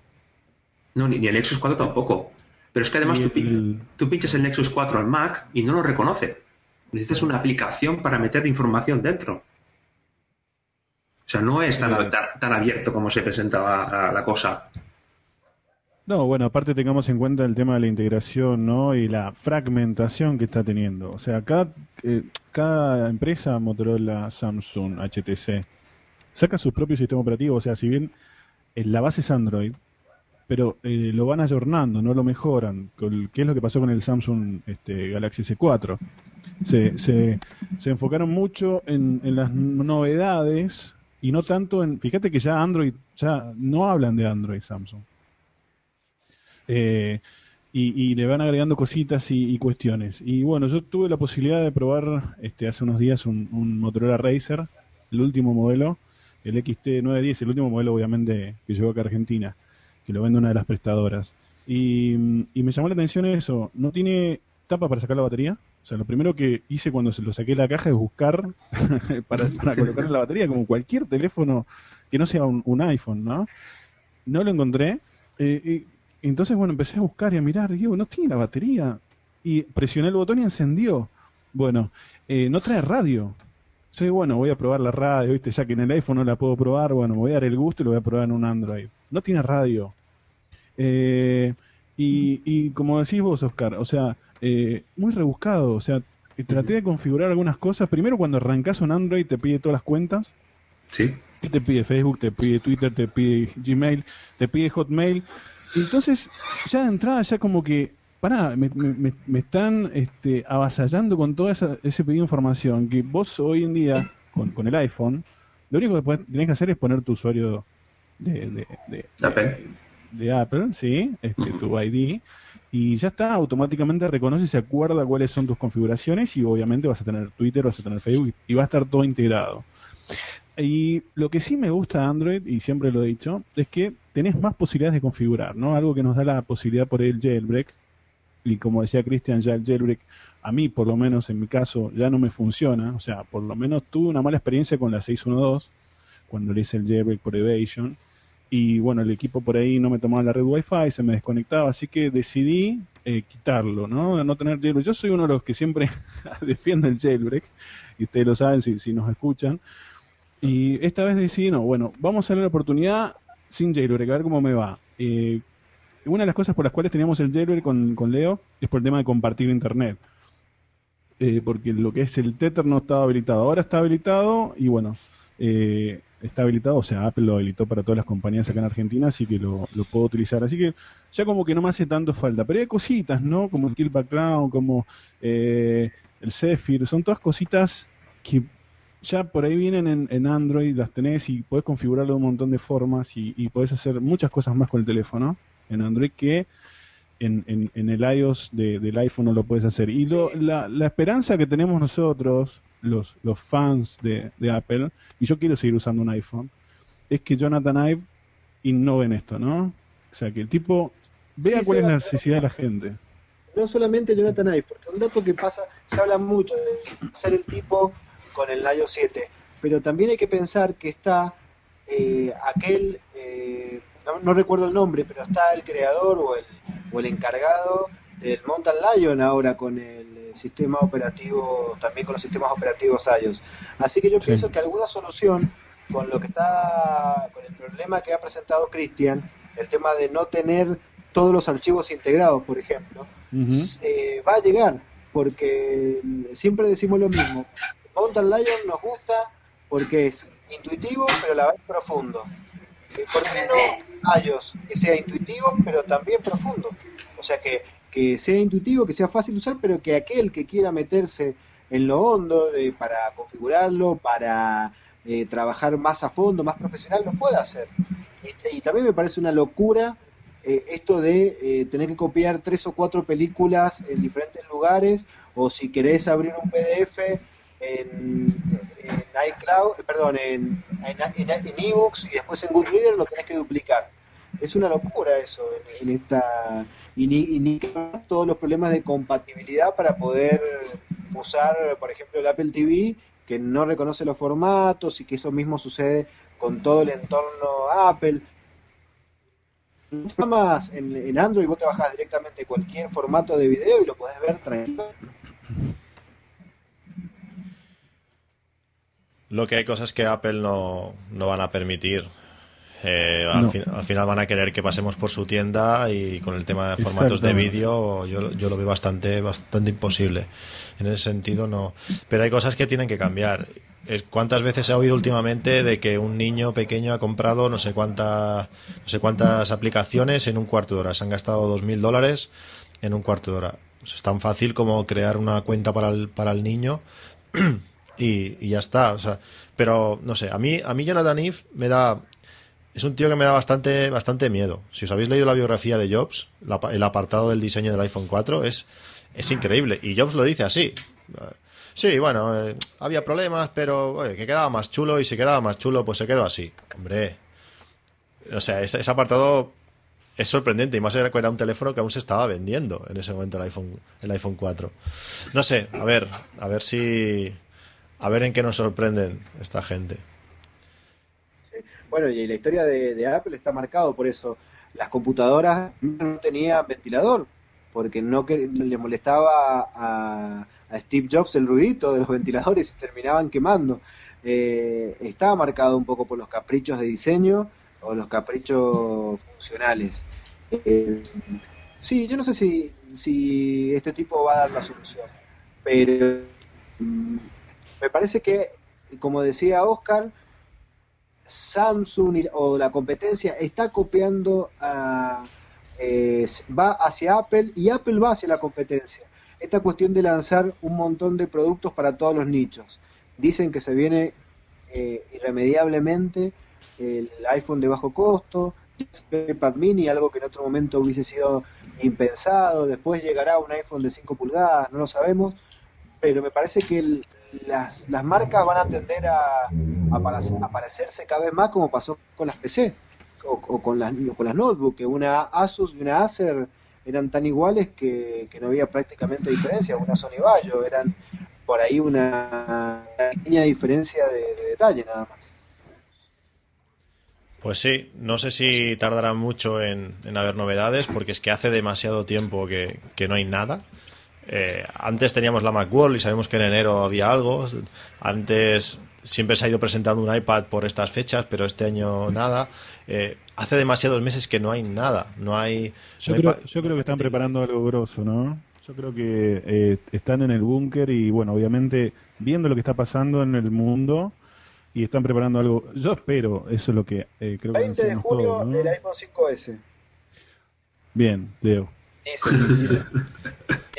no, ni, ni el Nexus 4 tampoco. Pero es que además tú, pin- el- tú pinchas el Nexus 4 al Mac y no lo reconoce. Necesitas una aplicación para meter información dentro. O sea, no es tan, tan, tan abierto como se presentaba la, cosa. No, bueno, aparte tengamos en cuenta el tema de la integración, ¿no? Y la fragmentación que está teniendo. O sea, cada, eh, cada empresa, Motorola, Samsung, HTC, saca sus propios sistemas operativos. O sea, si bien eh, la base es Android, pero eh, lo van ayornando, no lo mejoran. ¿Qué es lo que pasó con el Samsung este, Galaxy S4? Se, se, se enfocaron mucho en, en las novedades y no tanto en... Fíjate que ya Android, ya no hablan de Android Samsung. Eh, y, y le van agregando cositas y, cuestiones. Y bueno, yo tuve la posibilidad de probar este, hace unos días un, un Motorola Racer, el último modelo, el XT910, el último modelo obviamente que llegó acá a Argentina, que lo vende una de las prestadoras. Y, y me llamó la atención eso, no tiene tapa para sacar la batería. O sea, lo primero que hice cuando se lo saqué de la caja es buscar para, para colocar la batería, como cualquier teléfono que no sea un, iPhone, ¿no? No lo encontré. Eh, y entonces, bueno, empecé a buscar y a mirar. Digo, no tiene la batería. Y presioné el botón y encendió. Bueno, eh, no trae radio. Yo digo, bueno, voy a probar la radio, ¿viste? Ya que en el iPhone no la puedo probar, bueno, me voy a dar el gusto y lo voy a probar en un Android. No tiene radio. Eh, y como decís vos, Oscar, o sea, eh, muy rebuscado. O sea, eh, traté de configurar algunas cosas. Primero, cuando arrancas un Android, te pide todas las cuentas. Sí. ¿Qué te pide Facebook? Te pide Twitter, te pide Gmail, te pide Hotmail. Entonces, ya de entrada, ya como que pará, me, me- me están este, avasallando con toda esa, ese pedido de información que vos hoy en día, con, con el iPhone, lo único que podés- tenés que hacer es poner tu usuario de, de, de- Apple. de Apple, ¿sí? Este, tu ID, y ya está, automáticamente reconoce y se acuerda cuáles son tus configuraciones y obviamente vas a tener Twitter, vas a tener Facebook y va a estar todo integrado. Y lo que sí me gusta de Android, y siempre lo he dicho, es que tenés más posibilidades de configurar, ¿no? Algo que nos da la posibilidad por el jailbreak. Y como decía Cristian, ya el jailbreak, a mí por lo menos en mi caso, ya no me funciona. O sea, por lo menos tuve una mala experiencia con la 612, cuando le hice el jailbreak por Evasion. Y bueno, el equipo por ahí no me tomaba la red Wi-Fi, se me desconectaba, así que decidí eh, quitarlo, ¿no? No tener jailbreak. Yo soy uno de los que siempre defiende el jailbreak, y ustedes lo saben si, si nos escuchan. Y esta vez decidí, no, bueno, vamos a darle la oportunidad sin jailbreak, a ver cómo me va. Eh, una de las cosas por las cuales teníamos el jailbreak con, con Leo es por el tema de compartir internet. Eh, porque lo que es el Tether no estaba habilitado. Ahora está habilitado y bueno, está habilitado, o sea, Apple lo habilitó para todas las compañías acá en Argentina, así que lo, puedo utilizar. Así que ya como que no me hace tanto falta. Pero hay cositas, ¿no? Como el Kill Background, como eh, el Zephyr, son todas cositas que ya por ahí vienen en, en Android, las tenés y podés configurarlo de un montón de formas y, y podés hacer muchas cosas más con el teléfono en Android que en, en, en el iOS de- del iPhone no lo puedes hacer. Y lo, la, la esperanza que tenemos nosotros, los, los fans de, de Apple, y yo quiero seguir usando un iPhone, es que Jonathan Ive innove en esto, ¿no? O sea, que el tipo vea Sí, cuál es la necesidad de la gente. no solamente Jonathan Ive, porque un dato que pasa, se habla mucho de ser el tipo con el iOS 7, pero también hay que pensar que está eh, aquel, eh, no, no recuerdo el nombre, pero está el creador o el, o el encargado del Mountain Lion ahora con el eh, sistema operativo, también con los sistemas operativos iOS. Así que yo Sí. pienso que alguna solución con lo que está, con el problema que ha presentado Cristian, el tema de no tener todos los archivos integrados, por ejemplo, eh, va a llegar, porque mm, siempre decimos lo mismo. Mountain Lion nos gusta porque es intuitivo, pero a la vez profundo. ¿Por qué no iOS? Que sea intuitivo, pero también profundo. O sea, que, que sea intuitivo, que sea fácil de usar, pero que aquel que quiera meterse en lo hondo de, para configurarlo, para eh, trabajar más a fondo, más profesional, lo pueda hacer. Y, y también me parece una locura eh, esto de eh, tener que copiar tres o cuatro películas en diferentes lugares, o si querés abrir un PDF en, iCloud, perdón, en, en, en, ebooks y después en Goodreader lo tenés que duplicar. Es una locura eso en, en esta y ni, y ni todos los problemas de compatibilidad para poder usar, por ejemplo, el Apple TV que no reconoce los formatos y que eso mismo sucede con todo el entorno Apple. Más en, en Android vos te bajás directamente cualquier formato de video y lo podés ver tranquilo. Lo que hay cosas que Apple no, no van a permitir. Eh, al, No. fin- al final van a querer que pasemos por su tienda y con el tema de formatos de vídeo yo, yo lo veo bastante, bastante imposible. En ese sentido no. Pero hay cosas que tienen que cambiar. ¿Cuántas veces se ha oído últimamente de que un niño pequeño ha comprado no sé cuántas no sé cuántas aplicaciones en un cuarto de hora? Se han gastado dos mil dólares en un cuarto de hora. Es tan fácil como crear una cuenta para el, para el niño y, y ya está. O sea, pero no sé, a mí, a mí Jonathan Ive me da. Es un tío que me da bastante, bastante miedo. Si os habéis leído la biografía de Jobs, el apartado del diseño del iPhone 4 es, es increíble. Y Jobs lo dice así. Sí, bueno, eh, había problemas, pero oye, que quedaba más chulo y si quedaba más chulo, pues se quedó así. Hombre. O sea, ese, ese apartado es sorprendente y más era que era un teléfono que aún se estaba vendiendo en ese momento el iPhone, el iPhone 4. No sé, a ver, a ver si. A ver en qué nos sorprenden esta gente. Bueno, y la historia de, Apple está marcado por eso. Las computadoras no tenían ventilador, porque no le molestaba a, a Steve Jobs el ruidito de los ventiladores y terminaban quemando. Eh, estaba marcado un poco por los caprichos de diseño o los caprichos funcionales. Eh, sí, yo no sé si, si este tipo va a dar la solución, pero mm, me parece que, como decía Oscar, Samsung o la competencia está copiando a eh, va hacia Apple y Apple va hacia la competencia. Esta cuestión de lanzar un montón de productos para todos los nichos. Dicen que se viene eh, irremediablemente el iPhone de bajo costo, el iPad mini, algo que en otro momento hubiese sido impensado, después llegará un iPhone de 5 pulgadas, no lo sabemos, pero me parece que el, las, las marcas van a tender a, a, parecerse cada vez más como pasó con las PC o, con, las, con las notebooks, que una Asus y una Acer eran tan iguales que, que no había prácticamente diferencia, una Sony Vaio, eran por ahí una pequeña diferencia de, detalle nada más. Pues sí, no sé si tardará mucho en, en, haber novedades, porque es que hace demasiado tiempo que, que no hay nada. Eh, antes teníamos la Macworld y sabemos que en enero había algo. Antes siempre se ha ido presentando un iPad por estas fechas, pero este año nada. Eh, hace demasiados meses que no hay nada. No hay. Yo, creo, yo creo que están preparando algo grosso, ¿no? Yo creo que eh, están en el búnker y, bueno, obviamente viendo lo que está pasando en el mundo y están preparando algo. Yo espero, eso es lo que creo 20 de junio, el iPhone 5S. Bien, Leo. dice,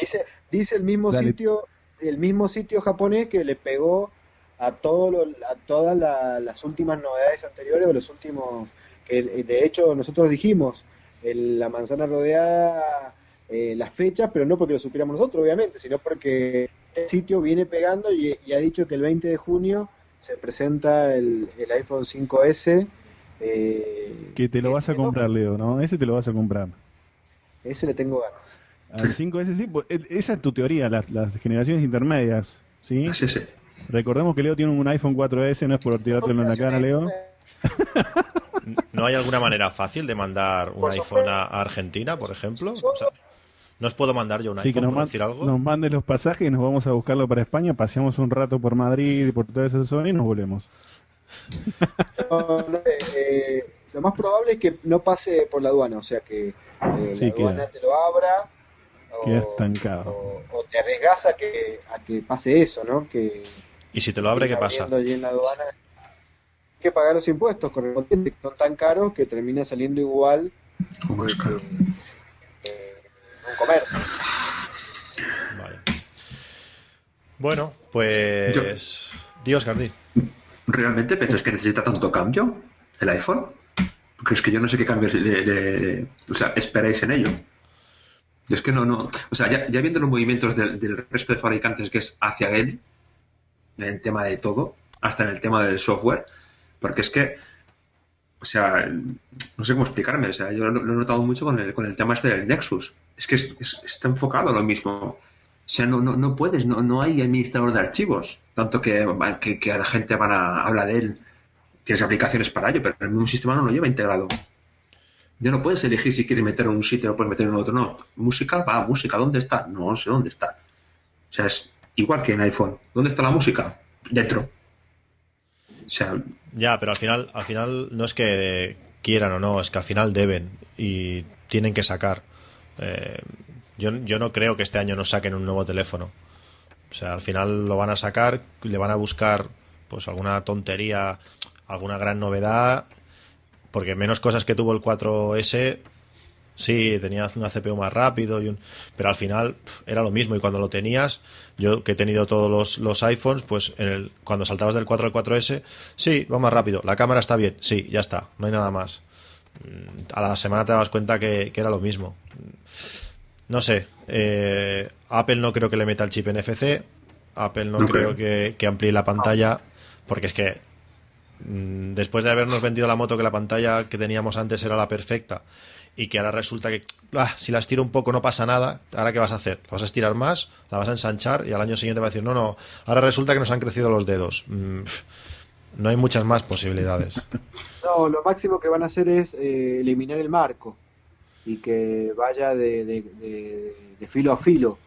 Dice el mismo sitio, el mismo sitio japonés que le pegó a todo a todas las últimas novedades anteriores o los últimos que de hecho nosotros dijimos la manzana rodeada eh, las fechas, pero no porque lo supiéramos nosotros, obviamente, sino porque el sitio viene pegando y, ha dicho que el 20 de junio se presenta el, iPhone 5S. Eh, que te lo vas a comprar, Leo, ¿no? Ese te lo vas a comprar. Ese le tengo ganas. Al 5S sí, pues, e, esa es tu teoría, las, generaciones intermedias, ¿sí? Sí, sí. Recordemos que Leo tiene un iPhone 4S, no es por tirártelo en la cara, Leo. ¿No hay alguna manera fácil de mandar un iPhone a, Argentina, por ejemplo? ¿No os puedo mandar yo un iPhone, que nos, decir algo? nos manden los pasajes y nos vamos a buscarlo para España, paseamos un rato por Madrid y por toda esa zona y nos volvemos. Eh, lo más probable es que no pase por la aduana, o sea que eh, la aduana te lo abra Queda estancado. O, te arriesgas a que, a que pase eso, ¿no? Que, ¿Y si te lo abre, qué pasa? En la aduana, que pagar los impuestos correspondientes, que son tan caros que termina saliendo igual que, un comercio. Vale. Bueno, pues. Dios, Gardi. ¿Realmente piensas que necesita tanto cambio el iPhone? Porque es que yo no sé qué cambios le, o sea, esperáis en ello es que no, no. O sea, ya, viendo los movimientos del, resto de fabricantes que es hacia él, en el tema de todo, hasta en el tema del software, porque es que, o sea, no sé cómo explicarme, o sea, yo lo, he notado mucho con el, con el tema este del Nexus. Es que está enfocado a lo mismo. O sea, no, no, no puedes, no, no hay administrador de archivos, tanto que, que, la gente van a, habla de él. Tienes aplicaciones para ello, pero el mismo sistema no lo lleva integrado. Ya no puedes elegir si quieres meter en un sitio o puedes meter en otro. No, música, va, música, ¿dónde está? No sé dónde está. O sea, es igual que en iPhone. ¿Dónde está la música? Dentro. O sea. Ya, pero al final, al final no es que quieran o no, es que al final deben y tienen que sacar. Eh, yo, yo no creo que este año no saquen un nuevo teléfono. O sea, al final lo van a sacar, le van a buscar pues alguna tontería, alguna gran novedad porque menos cosas que tuvo el 4S, sí, tenía una CPU más rápido, y un, pero al final era lo mismo. Y cuando lo tenías, yo que he tenido todos los, los iPhones, pues en el, cuando saltabas del 4 al 4S, sí, va más rápido. La cámara está bien, sí, ya está, no hay nada más. Mm, a la semana te das cuenta que, era lo mismo. No sé, eh, Apple no creo que le meta el chip NFC, Apple no, creo, Que, que amplíe la pantalla, porque es que después de habernos vendido la moto que la pantalla que teníamos antes era la perfecta y que ahora resulta que ah, si la estiro un poco no pasa nada, ¿ahora qué vas a hacer? ¿La vas a estirar más? ¿La vas a ensanchar? Y al año siguiente va a decir, no, no, ahora resulta que nos han crecido los dedos. Mm, no hay muchas más posibilidades. No, lo máximo que van a hacer es eh, eliminar el marco y que vaya de, filo a filo.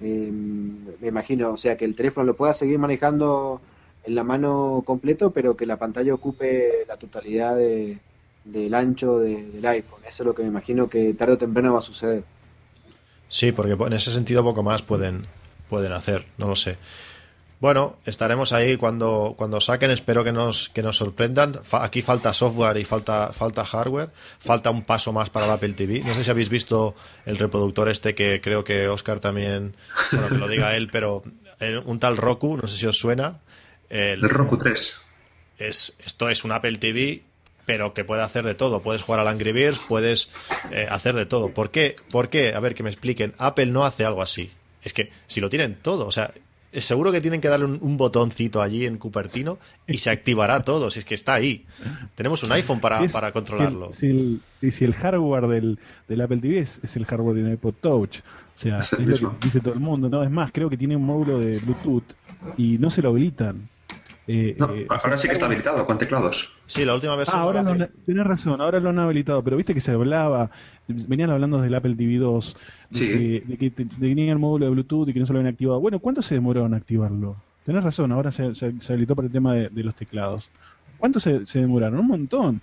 Em, me imagino, o sea, que el teléfono lo pueda seguir manejando en la mano completo, pero que la pantalla ocupe la totalidad de, del ancho del iPhone. Eso es lo que me imagino que tarde o temprano va a suceder. Sí, porque en ese sentido poco más pueden, pueden hacer, no lo sé. Bueno, estaremos ahí cuando, cuando saquen, espero que nos, que nos sorprendan. Fa- aquí falta software y falta, falta hardware, falta un paso más para el Apple TV. No sé si habéis visto el reproductor este que creo que Oscar también, bueno, que lo diga él, pero eh, un tal Roku, no sé si os suena. El- El Roku 3. es, esto es un Apple TV, pero que puede hacer de todo. Puedes jugar al Angry Birds, puedes eh, hacer de todo. ¿Por qué? ¿Por qué? A ver, que me expliquen. Apple no hace algo así. Es que si lo tienen todo, o sea, seguro que tienen que darle un, un botoncito allí en Cupertino y se activará todo, si es que está ahí. Tenemos un iPhone para, Si es- para si el- controlarlo. Si el, y si el hardware del, del Apple TV es, es el hardware del iPod Touch. O sea, Es es, el lo que dice todo el mundo. No, es más, creo que tiene un módulo de Bluetooth y no se lo habilitan. Eh, No, eh, ahora sí que está habilitado, con teclados. Sí, la última versión. Ah, ahora lo, tienes razón, ahora lo han habilitado, pero viste que se hablaba, venían hablando del Apple TV 2, de, Sí. que, de que te- tenía el módulo de Bluetooth y que no se lo habían activado. Bueno, ¿cuánto se demoró en activarlo? Tenés razón, ahora se, se- se habilitó para el tema de, de los teclados. ¿Cuánto se, se demoraron? Un montón.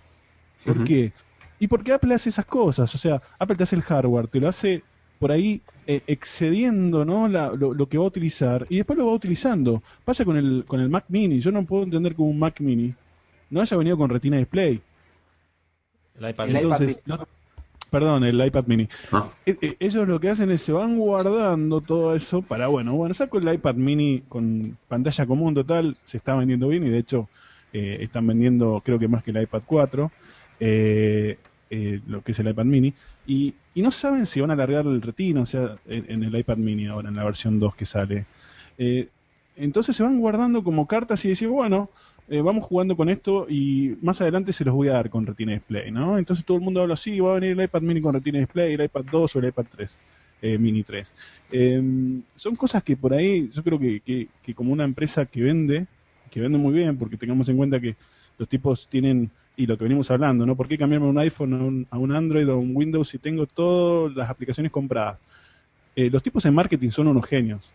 ¿Por qué? ¿Y por qué Apple hace esas cosas? O sea, Apple te hace el hardware, te lo hace por ahí eh, excediendo ¿no? La- lo, lo que va a utilizar y después lo va utilizando. Pasa con el, con el Mac Mini. Yo no puedo entender que un Mac Mini no haya venido con Retina Display. El iPad. El iPad Entonces, no- perdón, el iPad Mini. Ah, E- e- Ellos lo que hacen es se van guardando todo eso para, bueno, bueno, saco el iPad mini con pantalla común total, se está vendiendo bien y de hecho eh, están vendiendo creo que más que el iPad 4, eh, eh, lo que es el iPad mini, y, y no saben si van a alargar el retina, o sea, en, el iPad mini ahora, en la versión 2 que sale. Eh, entonces se van guardando como cartas y decir, bueno, eh, vamos jugando con esto y más adelante se los voy a dar con Retina Display, ¿no? Entonces todo el mundo habla así, va a venir el iPad mini con Retina Display, el iPad 2 o el iPad 3, eh, mini 3. Eh, son cosas que por ahí yo creo que, que- que como una empresa que vende, que vende muy bien, porque tengamos en cuenta que los tipos tienen, y lo que venimos hablando, ¿no? ¿Por qué cambiarme un iPhone a un, a un Android o a un Windows si tengo todas las aplicaciones compradas? Eh, los tipos en marketing son unos genios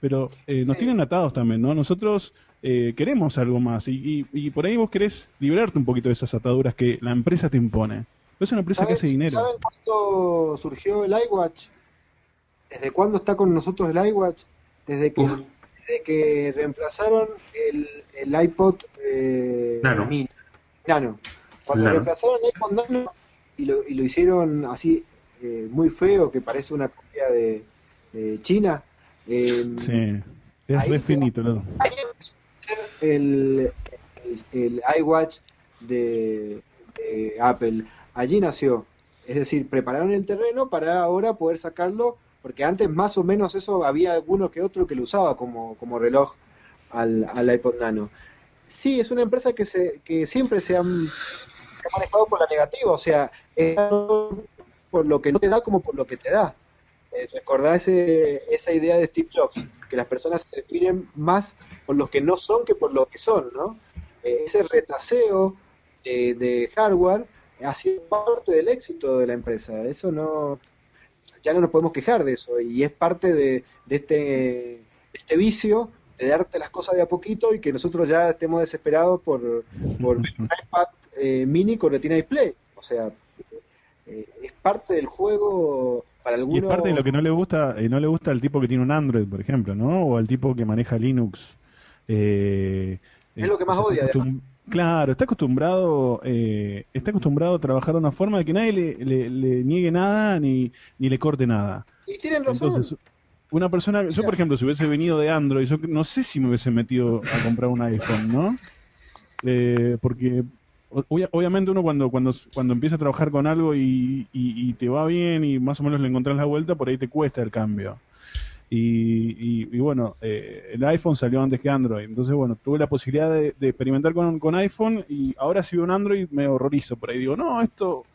pero eh, nos tienen atados también, ¿no? Nosotros eh, queremos algo más y, y- y por ahí vos querés liberarte un poquito de esas ataduras que la empresa te impone. Pero es una empresa que hace dinero. ¿Saben cuándo surgió el iWatch? ¿Desde cuándo está con nosotros el iWatch? Desde que, desde que reemplazaron el, el iPod eh, Nano. Mini. Nano. Cuando reemplazaron el iPod Nano y lo, y lo hicieron así eh, muy feo, que parece una copia de, de China. eh, Sí, es Ahí re finito. ¿no? Ahí empezó a ser el, el, el iWatch de, de Apple. Allí nació. Es decir, prepararon el terreno para ahora poder sacarlo, porque antes más o menos eso había alguno que otro que lo usaba como, como reloj al, al iPod Nano. Sí, es una empresa que, se, que siempre se, han, ha manejado por la negativa, o sea, es por lo que no te da como por lo que te da. Eh, recordá ese, esa idea de Steve Jobs, que las personas se definen más por lo que no son que por lo que son, ¿no? Eh, ese retaseo de, de hardware ha sido parte del éxito de la empresa. Eso no, ya no nos podemos quejar de eso y es parte de, de este, de este vicio de darte las cosas de a poquito y que nosotros ya estemos desesperados por, por un iPad eh, mini con retina display. O sea, eh, es parte del juego para Y algunos. es parte de lo que no le gusta, eh, no le gusta al tipo que tiene un Android, por ejemplo, ¿no? O al tipo que maneja Linux. Eh, Es lo que más o sea, odia, Claro, está acostumbrado, eh, está acostumbrado a trabajar de una forma de que nadie le, le- le niegue nada ni, ni le corte nada. Y tienen razón. Entonces, una persona, yo por ejemplo, si hubiese venido de Android, yo no sé si me hubiese metido a comprar un iPhone, ¿no? Eh, porque obvia- obviamente uno cuando, cuando, cuando empieza a trabajar con algo y, y- y te va bien y más o menos le encontrás la vuelta, por ahí te cuesta el cambio. Y, y- y bueno, eh, el iPhone salió antes que Android, entonces bueno, tuve la posibilidad de, de experimentar con, con iPhone y ahora si veo un Android me horrorizo por ahí. Digo, no, esto,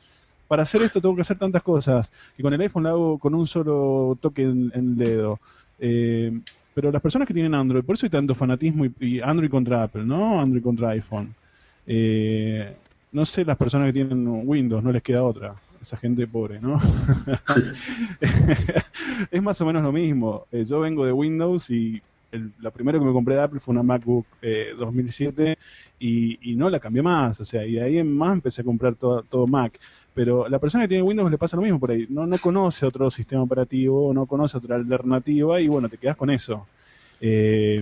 para hacer esto tengo que hacer tantas cosas, que con el iPhone lo hago con un solo toque en, el dedo. Eh, pero las personas que tienen Android, por eso hay tanto fanatismo y, Android contra Apple, ¿no? Android contra iPhone. Eh, no sé, las personas que tienen Windows, no les queda otra. Esa gente pobre, ¿no? es más o menos lo mismo. Eh, yo vengo de Windows y la primera que me compré de Apple fue una MacBook eh, 2007 y, no la cambié más. O sea, y de ahí en más empecé a comprar todo Mac. Pero la persona que tiene Windows le pasa lo mismo por ahí. No, no conoce otro sistema operativo, no conoce otra alternativa y bueno, te quedas con eso. Eh,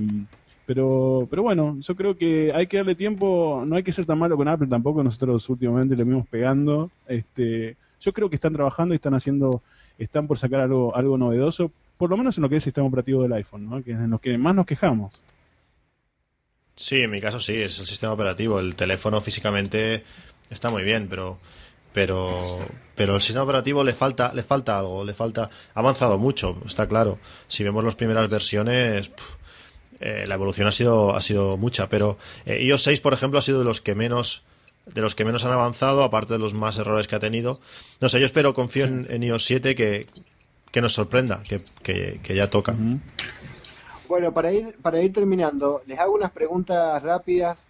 pero, pero bueno, yo creo que hay que darle tiempo, no hay que ser tan malo con Apple tampoco, nosotros últimamente le vimos pegando. Este, yo creo que están trabajando y están haciendo, están por sacar algo, algo novedoso, por lo menos en lo que es el sistema operativo del iPhone, ¿no? que es en lo que más nos quejamos. Sí, en mi caso sí, es el sistema operativo. El teléfono físicamente está muy bien, pero pero pero el sistema operativo le falta le falta algo, le falta ha avanzado mucho, está claro. Si vemos las primeras versiones eh, la evolución ha sido ha sido mucha, pero eh, iOS 6 por ejemplo ha sido de los que menos de los que menos han avanzado, aparte de los más errores que ha tenido. No sé, yo espero, confío en, en iOS 7 que, que nos sorprenda, que, que, que ya toca. Bueno, para ir, para ir terminando, les hago unas preguntas rápidas,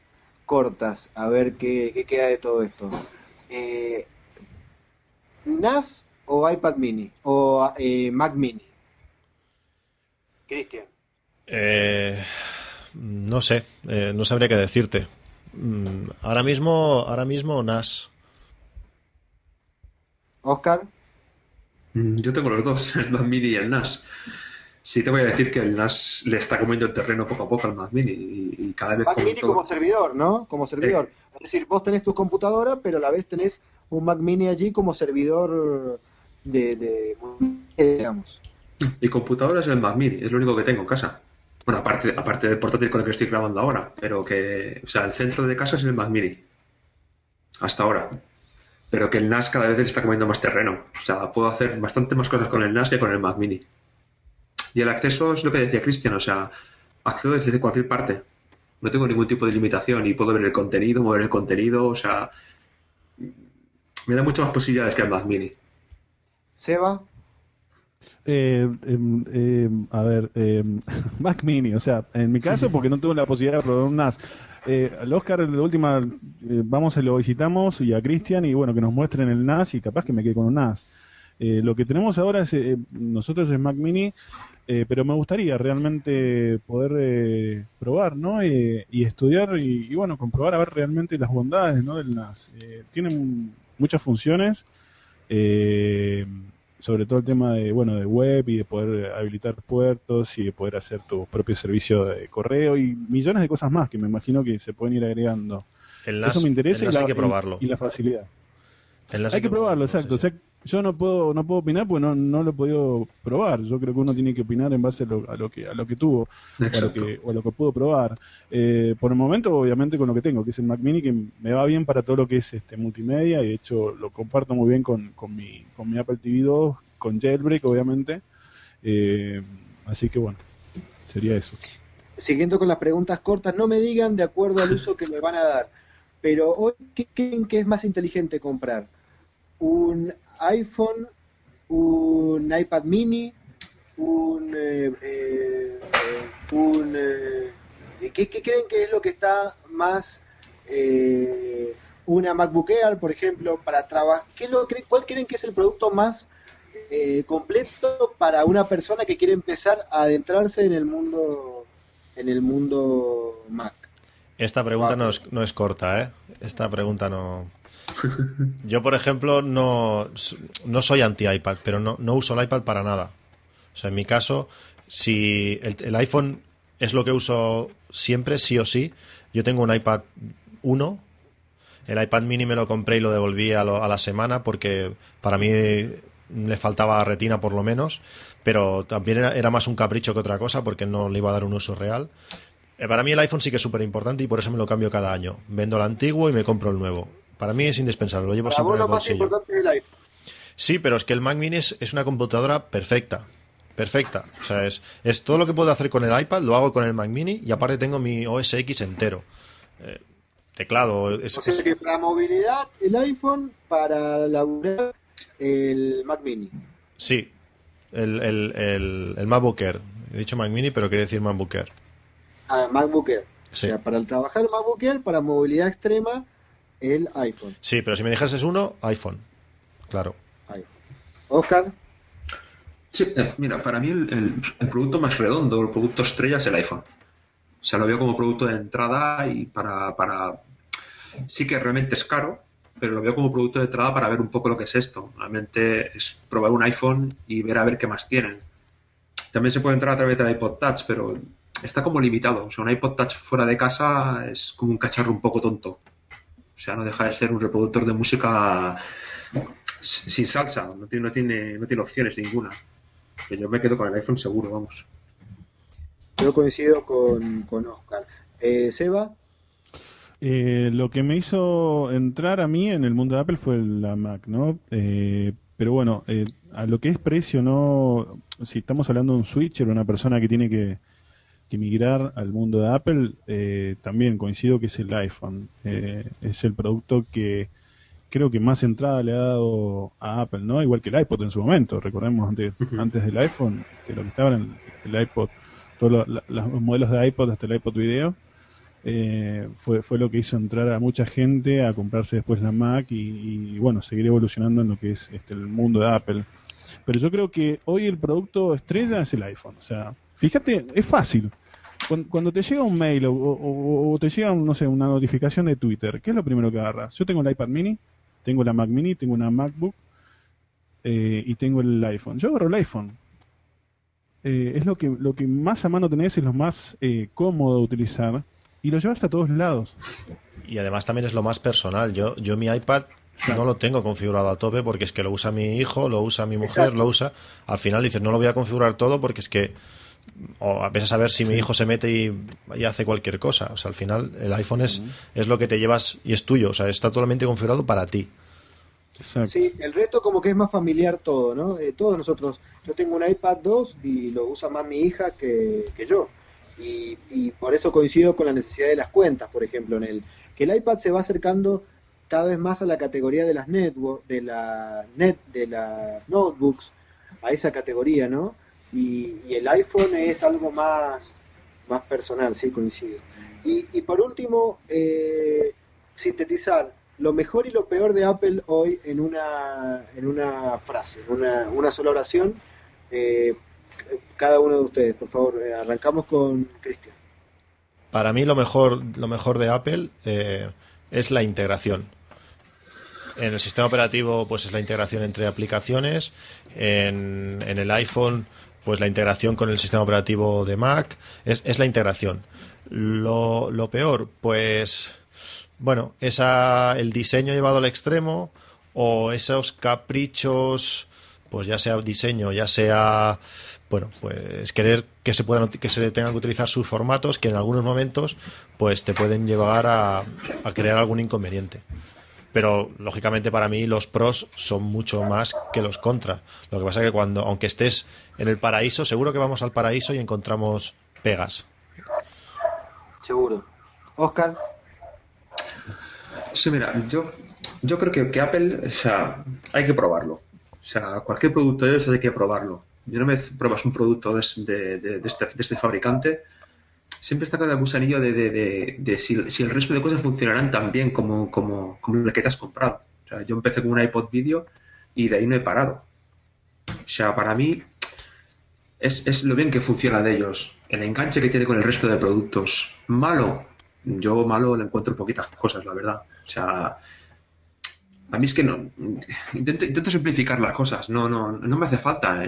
cortas, a ver qué, qué queda de todo esto. Eh, ¿NAS o iPad mini? ¿O eh, Mac mini? Cristian. Eh, no sé, eh, no sabría qué decirte. Mm, Ahora mismo, ahora mismo NAS. Oscar. Mm, Yo tengo los dos, el Mac Mini y el NAS. Sí te voy a decir que el NAS le está comiendo el terreno poco a poco al Mac Mini y, y cada vez Mac mini todo- como servidor, ¿no? Como servidor. Es decir, vos tenés tu computadora, pero a la vez tenés un Mac mini allí como servidor de, de digamos. Mi computadora es el Mac Mini, es lo único que tengo en casa. Bueno, aparte, aparte del portátil con el que estoy grabando ahora, pero que, o sea, el centro de casa es el Mac Mini. Hasta ahora. Pero que el NAS cada vez está comiendo más terreno. O sea, puedo hacer bastante más cosas con el NAS que con el Mac Mini. Y el acceso es lo que decía Cristian, o sea, accedo desde cualquier parte. No tengo ningún tipo de limitación y puedo ver el contenido, mover el contenido, o sea, me da muchas más posibilidades que el Mac Mini. Seba. Eh, em, em, a ver, em, Mac Mini, o sea, en mi caso, porque no tuve la posibilidad de probar un NAS. Eh, al Oscar, de última, eh, vamos y lo visitamos, y a Cristian, y bueno, que nos muestren el NAS, y capaz que me quede con un NAS. Eh, lo que tenemos ahora es, eh, nosotros es Mac Mini, eh, pero me gustaría realmente poder eh, probar, ¿no? Eh, y estudiar y, y, bueno, comprobar a ver realmente las bondades, ¿no? Del NAS. Eh, tienen muchas funciones. Eh, sobre todo el tema de bueno de web y de poder habilitar puertos y de poder hacer tu propio servicio de correo y millones de cosas más que me imagino que se pueden ir agregando. Eso me interesa y, la, hay que probarlo. y, y la facilidad. Hay que probarlo, exacto. O sea, yo no puedo no puedo opinar porque no, no lo he podido probar. Yo creo que uno tiene que opinar en base a lo, a lo que a lo que tuvo o a lo que, o a lo que pudo probar. Eh, por el momento, obviamente, con lo que tengo, que es el Mac Mini, que me va bien para todo lo que es este multimedia y de hecho lo comparto muy bien con, con, mi, con mi Apple TV 2, con Jailbreak, obviamente. Eh, así que bueno, sería eso. Siguiendo con las preguntas cortas, no me digan de acuerdo al uso que le van a dar, pero hoy, ¿qué creen que es más inteligente comprar? ¿Un iPhone, un iPad mini, un... eh, eh, eh, un eh, ¿qué, qué creen que es lo que está más... eh, una MacBook Air, por ejemplo, para trabajar? ¿Qué es lo que- ¿Cuál creen que es el producto más eh, completo para una persona que quiere empezar a adentrarse en el mundo en el mundo Mac. Esta pregunta no es, no es corta, ¿eh? Esta pregunta no... Yo, por ejemplo, no, no soy anti-iPad, pero no, no uso el iPad para nada. O sea, en mi caso, si el, iPhone es lo que uso siempre, sí o sí, yo tengo un iPad 1, el iPad mini me lo compré y lo devolví a la semana porque para mí le faltaba retina por lo menos, pero también era, era más un capricho que otra cosa porque no le iba a dar un uso real. Eh, Para mí el iPhone sí que es súper importante y por eso me lo cambio cada año. Vendo el antiguo y me compro el nuevo. Para mí es indispensable, lo llevo Para siempre en el más bolsillo. importante es el iPhone. Sí, pero es que el Mac Mini es, es una computadora perfecta. Perfecta. O sea, es, es todo lo que puedo hacer con el iPad, lo hago con el Mac Mini y aparte tengo mi OS X entero. Eh, teclado. Es, O sea que para movilidad el iPhone, para laburar el Mac Mini. sí. El, el, el, el MacBook Air. He dicho Mac Mini, pero quiere decir MacBook Air. Ah, MacBook Air. Sí. O sea, para el trabajar el MacBook Air, para movilidad extrema el iPhone. Sí, pero si me dejases uno, iPhone. Claro. iPhone. Oscar, Sí, eh, mira, para mí el, el- el producto más redondo, el producto estrella es el iPhone. O sea, lo veo como producto de entrada y para, para... Sí que realmente es caro, pero lo veo como producto de entrada para ver un poco lo que es esto. Realmente es probar un iPhone y ver a ver qué más tienen. También se puede entrar a través del iPod Touch, pero está como limitado. O sea, un iPod Touch fuera de casa es como un cacharro un poco tonto. O sea, no deja de ser un reproductor de música sin salsa. No tiene, no tiene, no tiene opciones ninguna. Que yo me quedo con el iPhone seguro, vamos. Yo coincido con, con Oscar. Eh, Seba, Eh, lo que me hizo entrar a mí en el mundo de Apple fue la Mac, ¿no? Eh, pero bueno, eh, a lo que es precio, no. Si estamos hablando de un switcher, una persona que tiene que, que migrar al mundo de Apple, eh, también coincido que es el iPhone. Eh, es el producto que creo que más entrada le ha dado a Apple, ¿no? Igual que el iPod en su momento. Recordemos antes, antes del iPhone, que lo que estaba en el, iPod, todos los modelos de iPod hasta el iPod Video eh, fue, fue lo que hizo entrar a mucha gente a comprarse después la Mac y, y, bueno, seguir evolucionando en lo que es este, el mundo de Apple. Pero yo creo que hoy el producto estrella es el iPhone. O sea, fíjate, es fácil. Cuando, cuando te llega un mail o, o- o te llega, no sé, una notificación de Twitter, ¿qué es lo primero que agarras? Yo tengo el iPad mini, tengo la Mac mini, tengo una MacBook eh, y tengo el iPhone. Yo agarro el iPhone. Eh, es lo que, lo que más a mano tenés, es lo más eh, cómodo de utilizar y lo llevas a todos lados. Y además también es lo más personal. Yo, yo mi iPad no lo tengo configurado a tope porque es que lo usa mi hijo, lo usa mi mujer, Exacto. lo usa. Al final dices, no lo voy a configurar todo porque es que. O a veces a ver si mi hijo se mete y, y hace cualquier cosa. O sea, al final el iPhone es, es lo que te llevas y es tuyo. O sea, está totalmente configurado para ti. Exacto. sí, el resto como que es más familiar todo, ¿no? Eh, todos nosotros, yo tengo un iPad 2 y lo usa más mi hija que, que yo. Y, y por eso coincido con la necesidad de las cuentas, por ejemplo, en el que el iPad se va acercando cada vez más a la categoría de las network, de la net, de las notebooks, a esa categoría, ¿no? Y, y el iPhone es algo más, más personal, sí, coincido. Y, y por último, eh, sintetizar lo mejor y lo peor de Apple hoy en una, en una frase, una, una sola oración. Eh, cada uno de ustedes, por favor, eh, arrancamos con Cristian. Para mí lo mejor, lo mejor de Apple es la integración. En el sistema operativo, pues es la integración entre aplicaciones. En, en el iPhone, pues la integración con el sistema operativo de Mac. Es, es la integración. Lo, lo peor, pues, bueno, esa, el diseño llevado al extremo o esos caprichos, pues ya sea diseño, ya sea, bueno, pues querer que se puedan que se tengan que utilizar sus formatos que en algunos momentos pues te pueden llevar a, a crear algún inconveniente. Pero lógicamente para mí los pros son mucho más que los contras. Lo que pasa es que cuando, aunque estés en el paraíso, seguro que vamos al paraíso y encontramos pegas. Seguro. Oscar. Sí, mira, yo, yo creo que, que Apple, o sea, hay que probarlo. O sea, cualquier producto de ellos hay que probarlo. Y una vez pruebas un producto de, de- de- de este, de este fabricante, siempre está el gusanillo de, de- de- de si, si el resto de cosas funcionarán tan bien como, como, como el que te has comprado. O sea, yo empecé con un iPod Video y de ahí no he parado. O sea, para mí es, es lo bien que funciona de ellos. El enganche que tiene con el resto de productos. Malo. Yo malo le encuentro poquitas cosas, la verdad. O sea, a mí es que no. Intento, intento simplificar las cosas. No, no, no me hace falta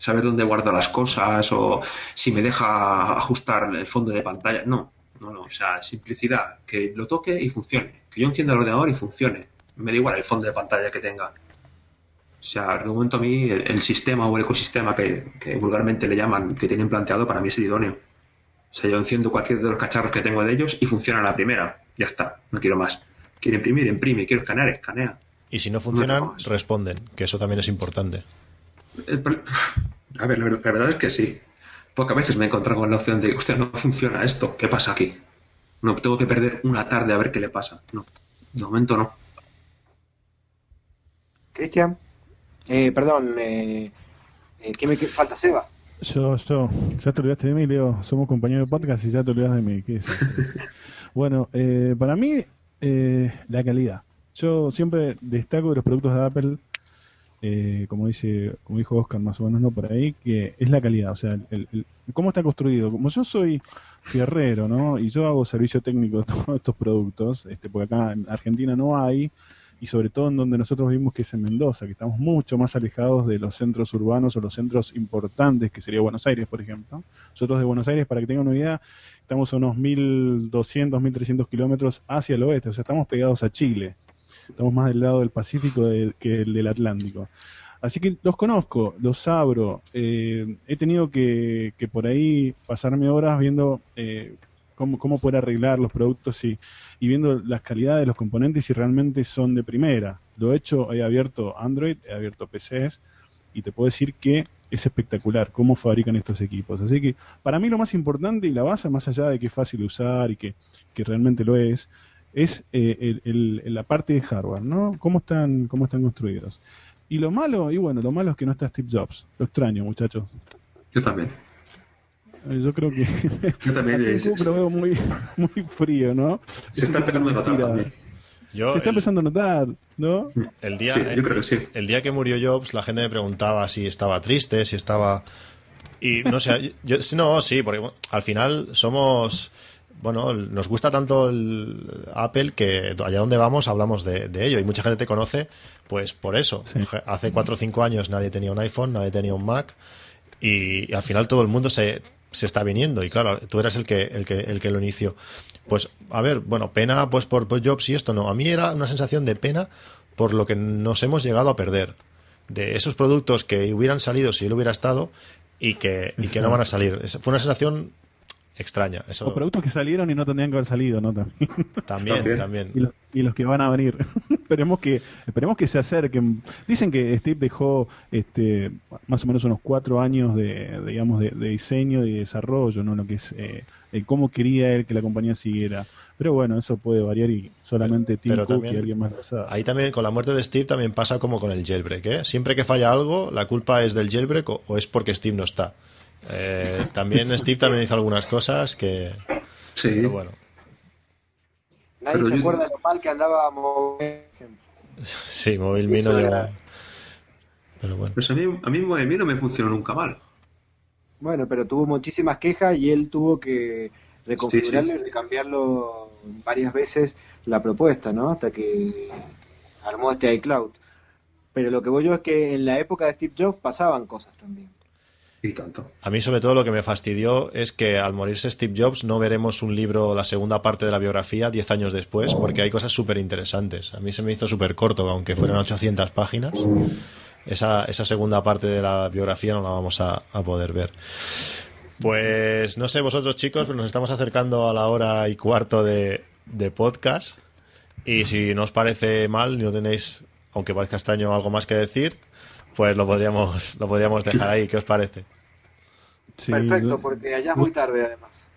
saber dónde guardo las cosas o si me deja ajustar el fondo de pantalla. No, no, no. O sea, simplicidad. Que lo toque y funcione. Que yo encienda el ordenador y funcione. Me da igual el fondo de pantalla que tenga. O sea, de momento a mí el, el sistema o el ecosistema que, que vulgarmente le llaman, que tienen planteado, para mí es el idóneo. O sea, yo enciendo cualquier de los cacharros que tengo de ellos y funciona la primera. Ya está, no quiero más. Quiero imprimir, imprime. Quiero escanear, escanea. Y si no funcionan, No, responden, que eso también es importante. El A ver, la verdad, la verdad es que sí. Pocas veces me he encontrado con la opción de, usted no funciona esto, ¿qué pasa aquí? No, tengo que perder una tarde a ver qué le pasa. No, de momento no. Cristian. Eh, perdón, eh, eh, ¿qué me qué- falta? Seba. Yo, yo, ya te olvidaste de mí, Leo. Somos compañeros de podcast y ya te olvidas de mí. ¿Qué es bueno, eh, para mí, eh, la calidad. Yo siempre destaco de los productos de Apple, eh, como dice, como dijo Oscar más o menos, no por ahí, que es la calidad. O sea, el, cómo está construido. Como yo soy fierrero, ¿no? Y yo hago servicio técnico de todos estos productos, este, porque acá en Argentina no hay. y sobre todo en donde nosotros vimos que es en Mendoza, que estamos mucho más alejados de los centros urbanos o los centros importantes, que sería Buenos Aires, por ejemplo. Nosotros de Buenos Aires, para que tengan una idea, estamos a unos 1.200, 1.300 kilómetros hacia el oeste, o sea, estamos pegados a Chile. Estamos más del lado del Pacífico de- que el del Atlántico. Así que los conozco, los abro. eh, he tenido que, que por ahí pasarme horas viendo eh, cómo, cómo poder arreglar los productos y, y viendo las calidades de los componentes si realmente son de primera. Lo he hecho, he abierto Android, he abierto PCs y te puedo decir que es espectacular cómo fabrican estos equipos. Así que para mí lo más importante y la base, más allá de que es fácil de usar y que, que realmente lo es, es eh, el- el- el- la parte de hardware, ¿no? ¿Cómo están, cómo están construidos? Y lo malo, y bueno, lo malo es que no está Steve Jobs. Lo extraño, muchachos. Yo también. Eh, Yo creo que Yo también. se, lo veo muy, muy frío, ¿no? se está empezando a notar también. Yo, Se está el- empezando a notar, ¿no? el, día, Sí, yo creo que sí. el día que murió Jobs, la gente me preguntaba si estaba triste, si estaba. Y no sé, yo, no, sí, porque al final somos. Bueno, nos gusta tanto el Apple que allá donde vamos hablamos de, de ello y mucha gente te conoce pues por eso. Hace cuatro o cinco años nadie tenía un iPhone, nadie tenía un Mac y, y al final todo el mundo se, se está viniendo y claro, tú eres el que, el que, el que lo inició. Pues, a ver, bueno, pena pues por, por Jobs y esto no. A mí era una sensación de pena por lo que nos hemos llegado a perder. De esos productos que hubieran salido si él hubiera estado y que, y que no van a salir. Fue una sensación extraña. Eso O productos que salieron y no tendrían que haber salido, ¿no? También. también, y, los, y los que van a venir. esperemos que esperemos que se acerquen. Dicen que Steve dejó este más o menos unos cuatro años de, de, digamos de, de diseño y desarrollo, no lo que es eh, el cómo quería él que la compañía siguiera. Pero bueno, eso puede variar y solamente Tim Pero Cook también- y alguien más lo sabe. Ahí también, con la muerte de Steve, también pasa como con el jailbreak. ¿eh? Siempre que falla algo, la culpa es del jailbreak o, o es porque Steve no está. Eh, también Steve también hizo algunas cosas que. Sí. Pero bueno, Nadie Pero se yo- acuerda de lo mal que andaba ejemplo. sí, móvil Me no era- Pero bueno. Pues a mí, a mí, a mí no me funcionó nunca mal. Bueno, pero tuvo muchísimas quejas y él tuvo que reconfigurarlo Sí, sí. y recambiarlo varias veces la propuesta, ¿no? Hasta que armó este iCloud. Pero lo que voy yo es que en la época de Steve Jobs pasaban cosas también. A mí, sobre todo, lo que me fastidió es que al morirse Steve Jobs no veremos un libro, la segunda parte de la biografía, 10 años después, porque hay cosas súper interesantes. A mí se me hizo súper corto, aunque fueran 800 páginas. Esa, esa segunda parte de la biografía no la vamos a, poder ver. Pues no sé, vosotros chicos, pero nos estamos acercando a la hora y cuarto de, de podcast. Y si no os parece mal, no tenéis, aunque parezca extraño, algo más que decir, pues lo podríamos, lo podríamos dejar ahí. ¿Qué os parece? Sí, Perfecto, porque allá es muy tarde además.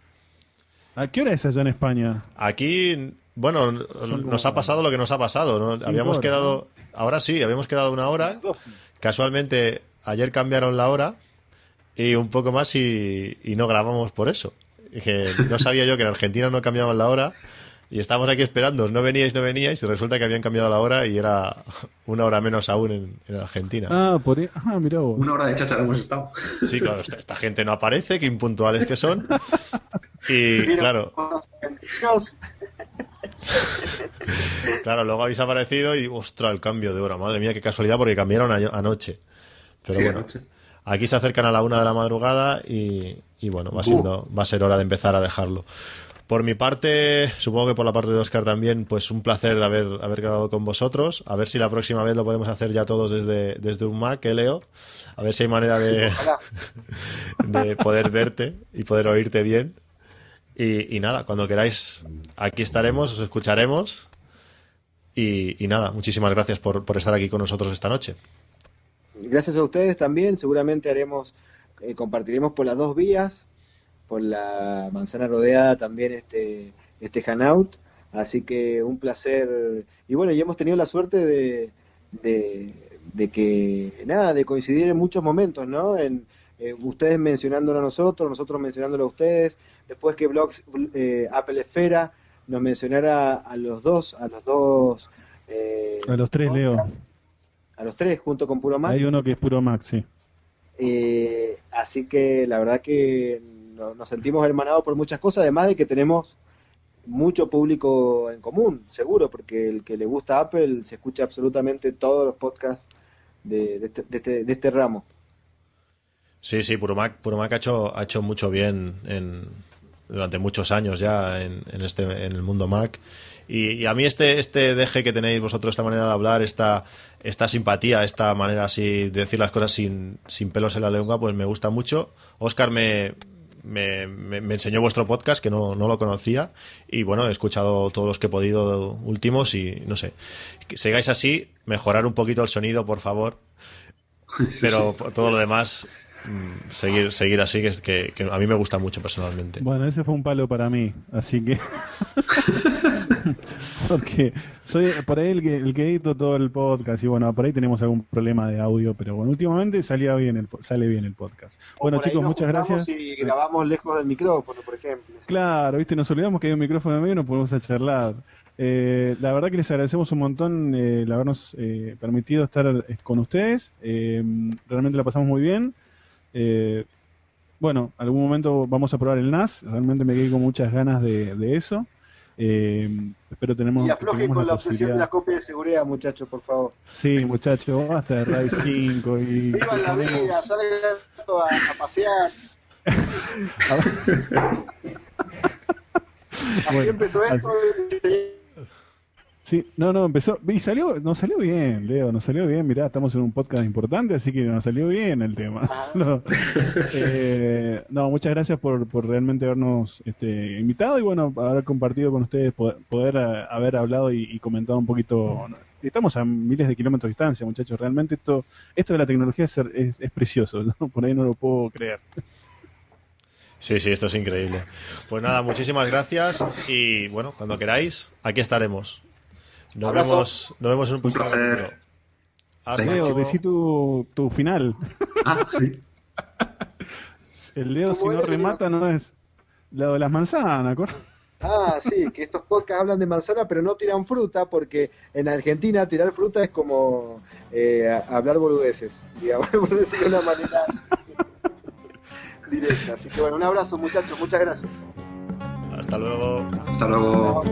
¿A qué hora es allá en España? Aquí, bueno, Son nos como ha pasado lo que nos ha pasado. ¿no? Habíamos horas, quedado, ahora sí, habíamos quedado una hora. Casualmente, ayer cambiaron la hora y un poco más y, y no grabamos por eso. Que no sabía yo que en Argentina no cambiaban la hora y estábamos aquí esperando, no veníais, no veníais y resulta que habían cambiado la hora y era una hora menos aún en, en Argentina. Ah, por ahí- ah, mirá vos. Una hora de cháchara hemos estado. Sí, claro, esta, esta gente no aparece, qué impuntuales que son. Y Mira, claro, Claro, luego habéis aparecido y, ostra, el cambio de hora. Madre mía, qué casualidad, porque cambiaron a- anoche. Pero Sí, bueno, anoche. aquí se acercan a la una de la madrugada y, y bueno, va, siendo, va a ser hora de empezar a dejarlo. Por mi parte, supongo que por la parte de Oscar también, pues un placer de haber, haber grabado con vosotros. A ver si la próxima vez lo podemos hacer ya todos desde, desde un Mac, ¿eh, Leo? A ver si hay manera de, de poder verte y poder oírte bien. Y, y nada, cuando queráis, aquí estaremos, os escucharemos. Y, y nada, muchísimas gracias por, por estar aquí con nosotros esta noche. Gracias a ustedes también, seguramente haremos, eh, compartiremos por las dos vías, por la manzana rodeada también este, este hangout, así que un placer, y bueno, y hemos tenido la suerte de, de, de que, nada, de coincidir en muchos momentos, ¿no? En, eh, ustedes mencionándolo a nosotros, nosotros mencionándolo a ustedes, después que Blogs, eh, Apple Esfera nos mencionara a los dos, a los dos... eh, A los tres, Leo. A los tres, junto con Puro Mac. Hay uno que es puro Mac, sí. Eh, así que la verdad que no- nos sentimos hermanados por muchas cosas, además de que tenemos mucho público en común, seguro, porque el que le gusta Apple se escucha absolutamente todos los podcasts de, este, de, este, de este ramo. Sí, sí, Puromac, Puromac ha, hecho, ha hecho mucho bien en, durante muchos años ya en, en, este, en el mundo Mac. Y, y, a mí este, este deje que tenéis vosotros, esta manera de hablar, esta, esta simpatía, esta manera así de decir las cosas sin, sin pelos en la lengua, pues me gusta mucho. Oscar me, me, me, me, enseñó vuestro podcast, que no, no, lo conocía, y bueno, he escuchado todos los que he podido últimos y no sé, que sigáis así, mejorar un poquito el sonido, por favor, pero sí. todo lo demás, mm, seguir, seguir así, que, que, que, a mí me gusta mucho personalmente. Bueno, ese fue un palo para mí, así que... Porque soy por ahí el que, el que edito todo el podcast y bueno, por ahí tenemos algún problema de audio, pero bueno, últimamente salía bien el, sale bien el podcast. O bueno chicos, muchas gracias. Y grabamos lejos del micrófono, por ejemplo. Claro, viste, nos olvidamos que hay un micrófono en medio y nos podemos a charlar. Eh, la verdad que les agradecemos un montón eh, el habernos eh, permitido estar con ustedes. Realmente la pasamos muy bien. Bueno, algún momento vamos a probar el NAS. Realmente me quedé con muchas ganas de, de eso. Eh, pero tenemos. Y aflojen con la, obsesión de la copia de seguridad, muchachos, por favor. Sí, muchachos, basta de RAID 5 y. Vivan la vida, salgan a, a pasear. así bueno, empezó esto. Así. Sí, no, no, empezó, y salió, nos salió bien, Leo, nos salió bien, mirá, estamos en un podcast importante, así que nos salió bien el tema. No, eh, no muchas gracias por, por realmente habernos este, invitado y bueno, haber compartido con ustedes, poder, poder haber hablado y, y, comentado un poquito. Estamos a miles de kilómetros de distancia, muchachos, realmente esto, esto de la tecnología es, es, es precioso, ¿no? por ahí no lo puedo creer. Sí, sí, esto es increíble. Pues nada, muchísimas gracias y bueno, cuando queráis, aquí estaremos. Nos vemos, nos vemos en un, un placer. Hasta Leo, decí tu, tu final. Ah, sí. El Leo, si no remata, no es lo de las manzanas, ¿correcto? Ah, sí, que estos podcasts hablan de manzana, pero no tiran fruta, porque en Argentina tirar fruta es como eh, hablar boludeces, digamos, por decirlo de una manera directa. Así que bueno, un abrazo, muchachos, muchas gracias. Hasta luego. Hasta luego.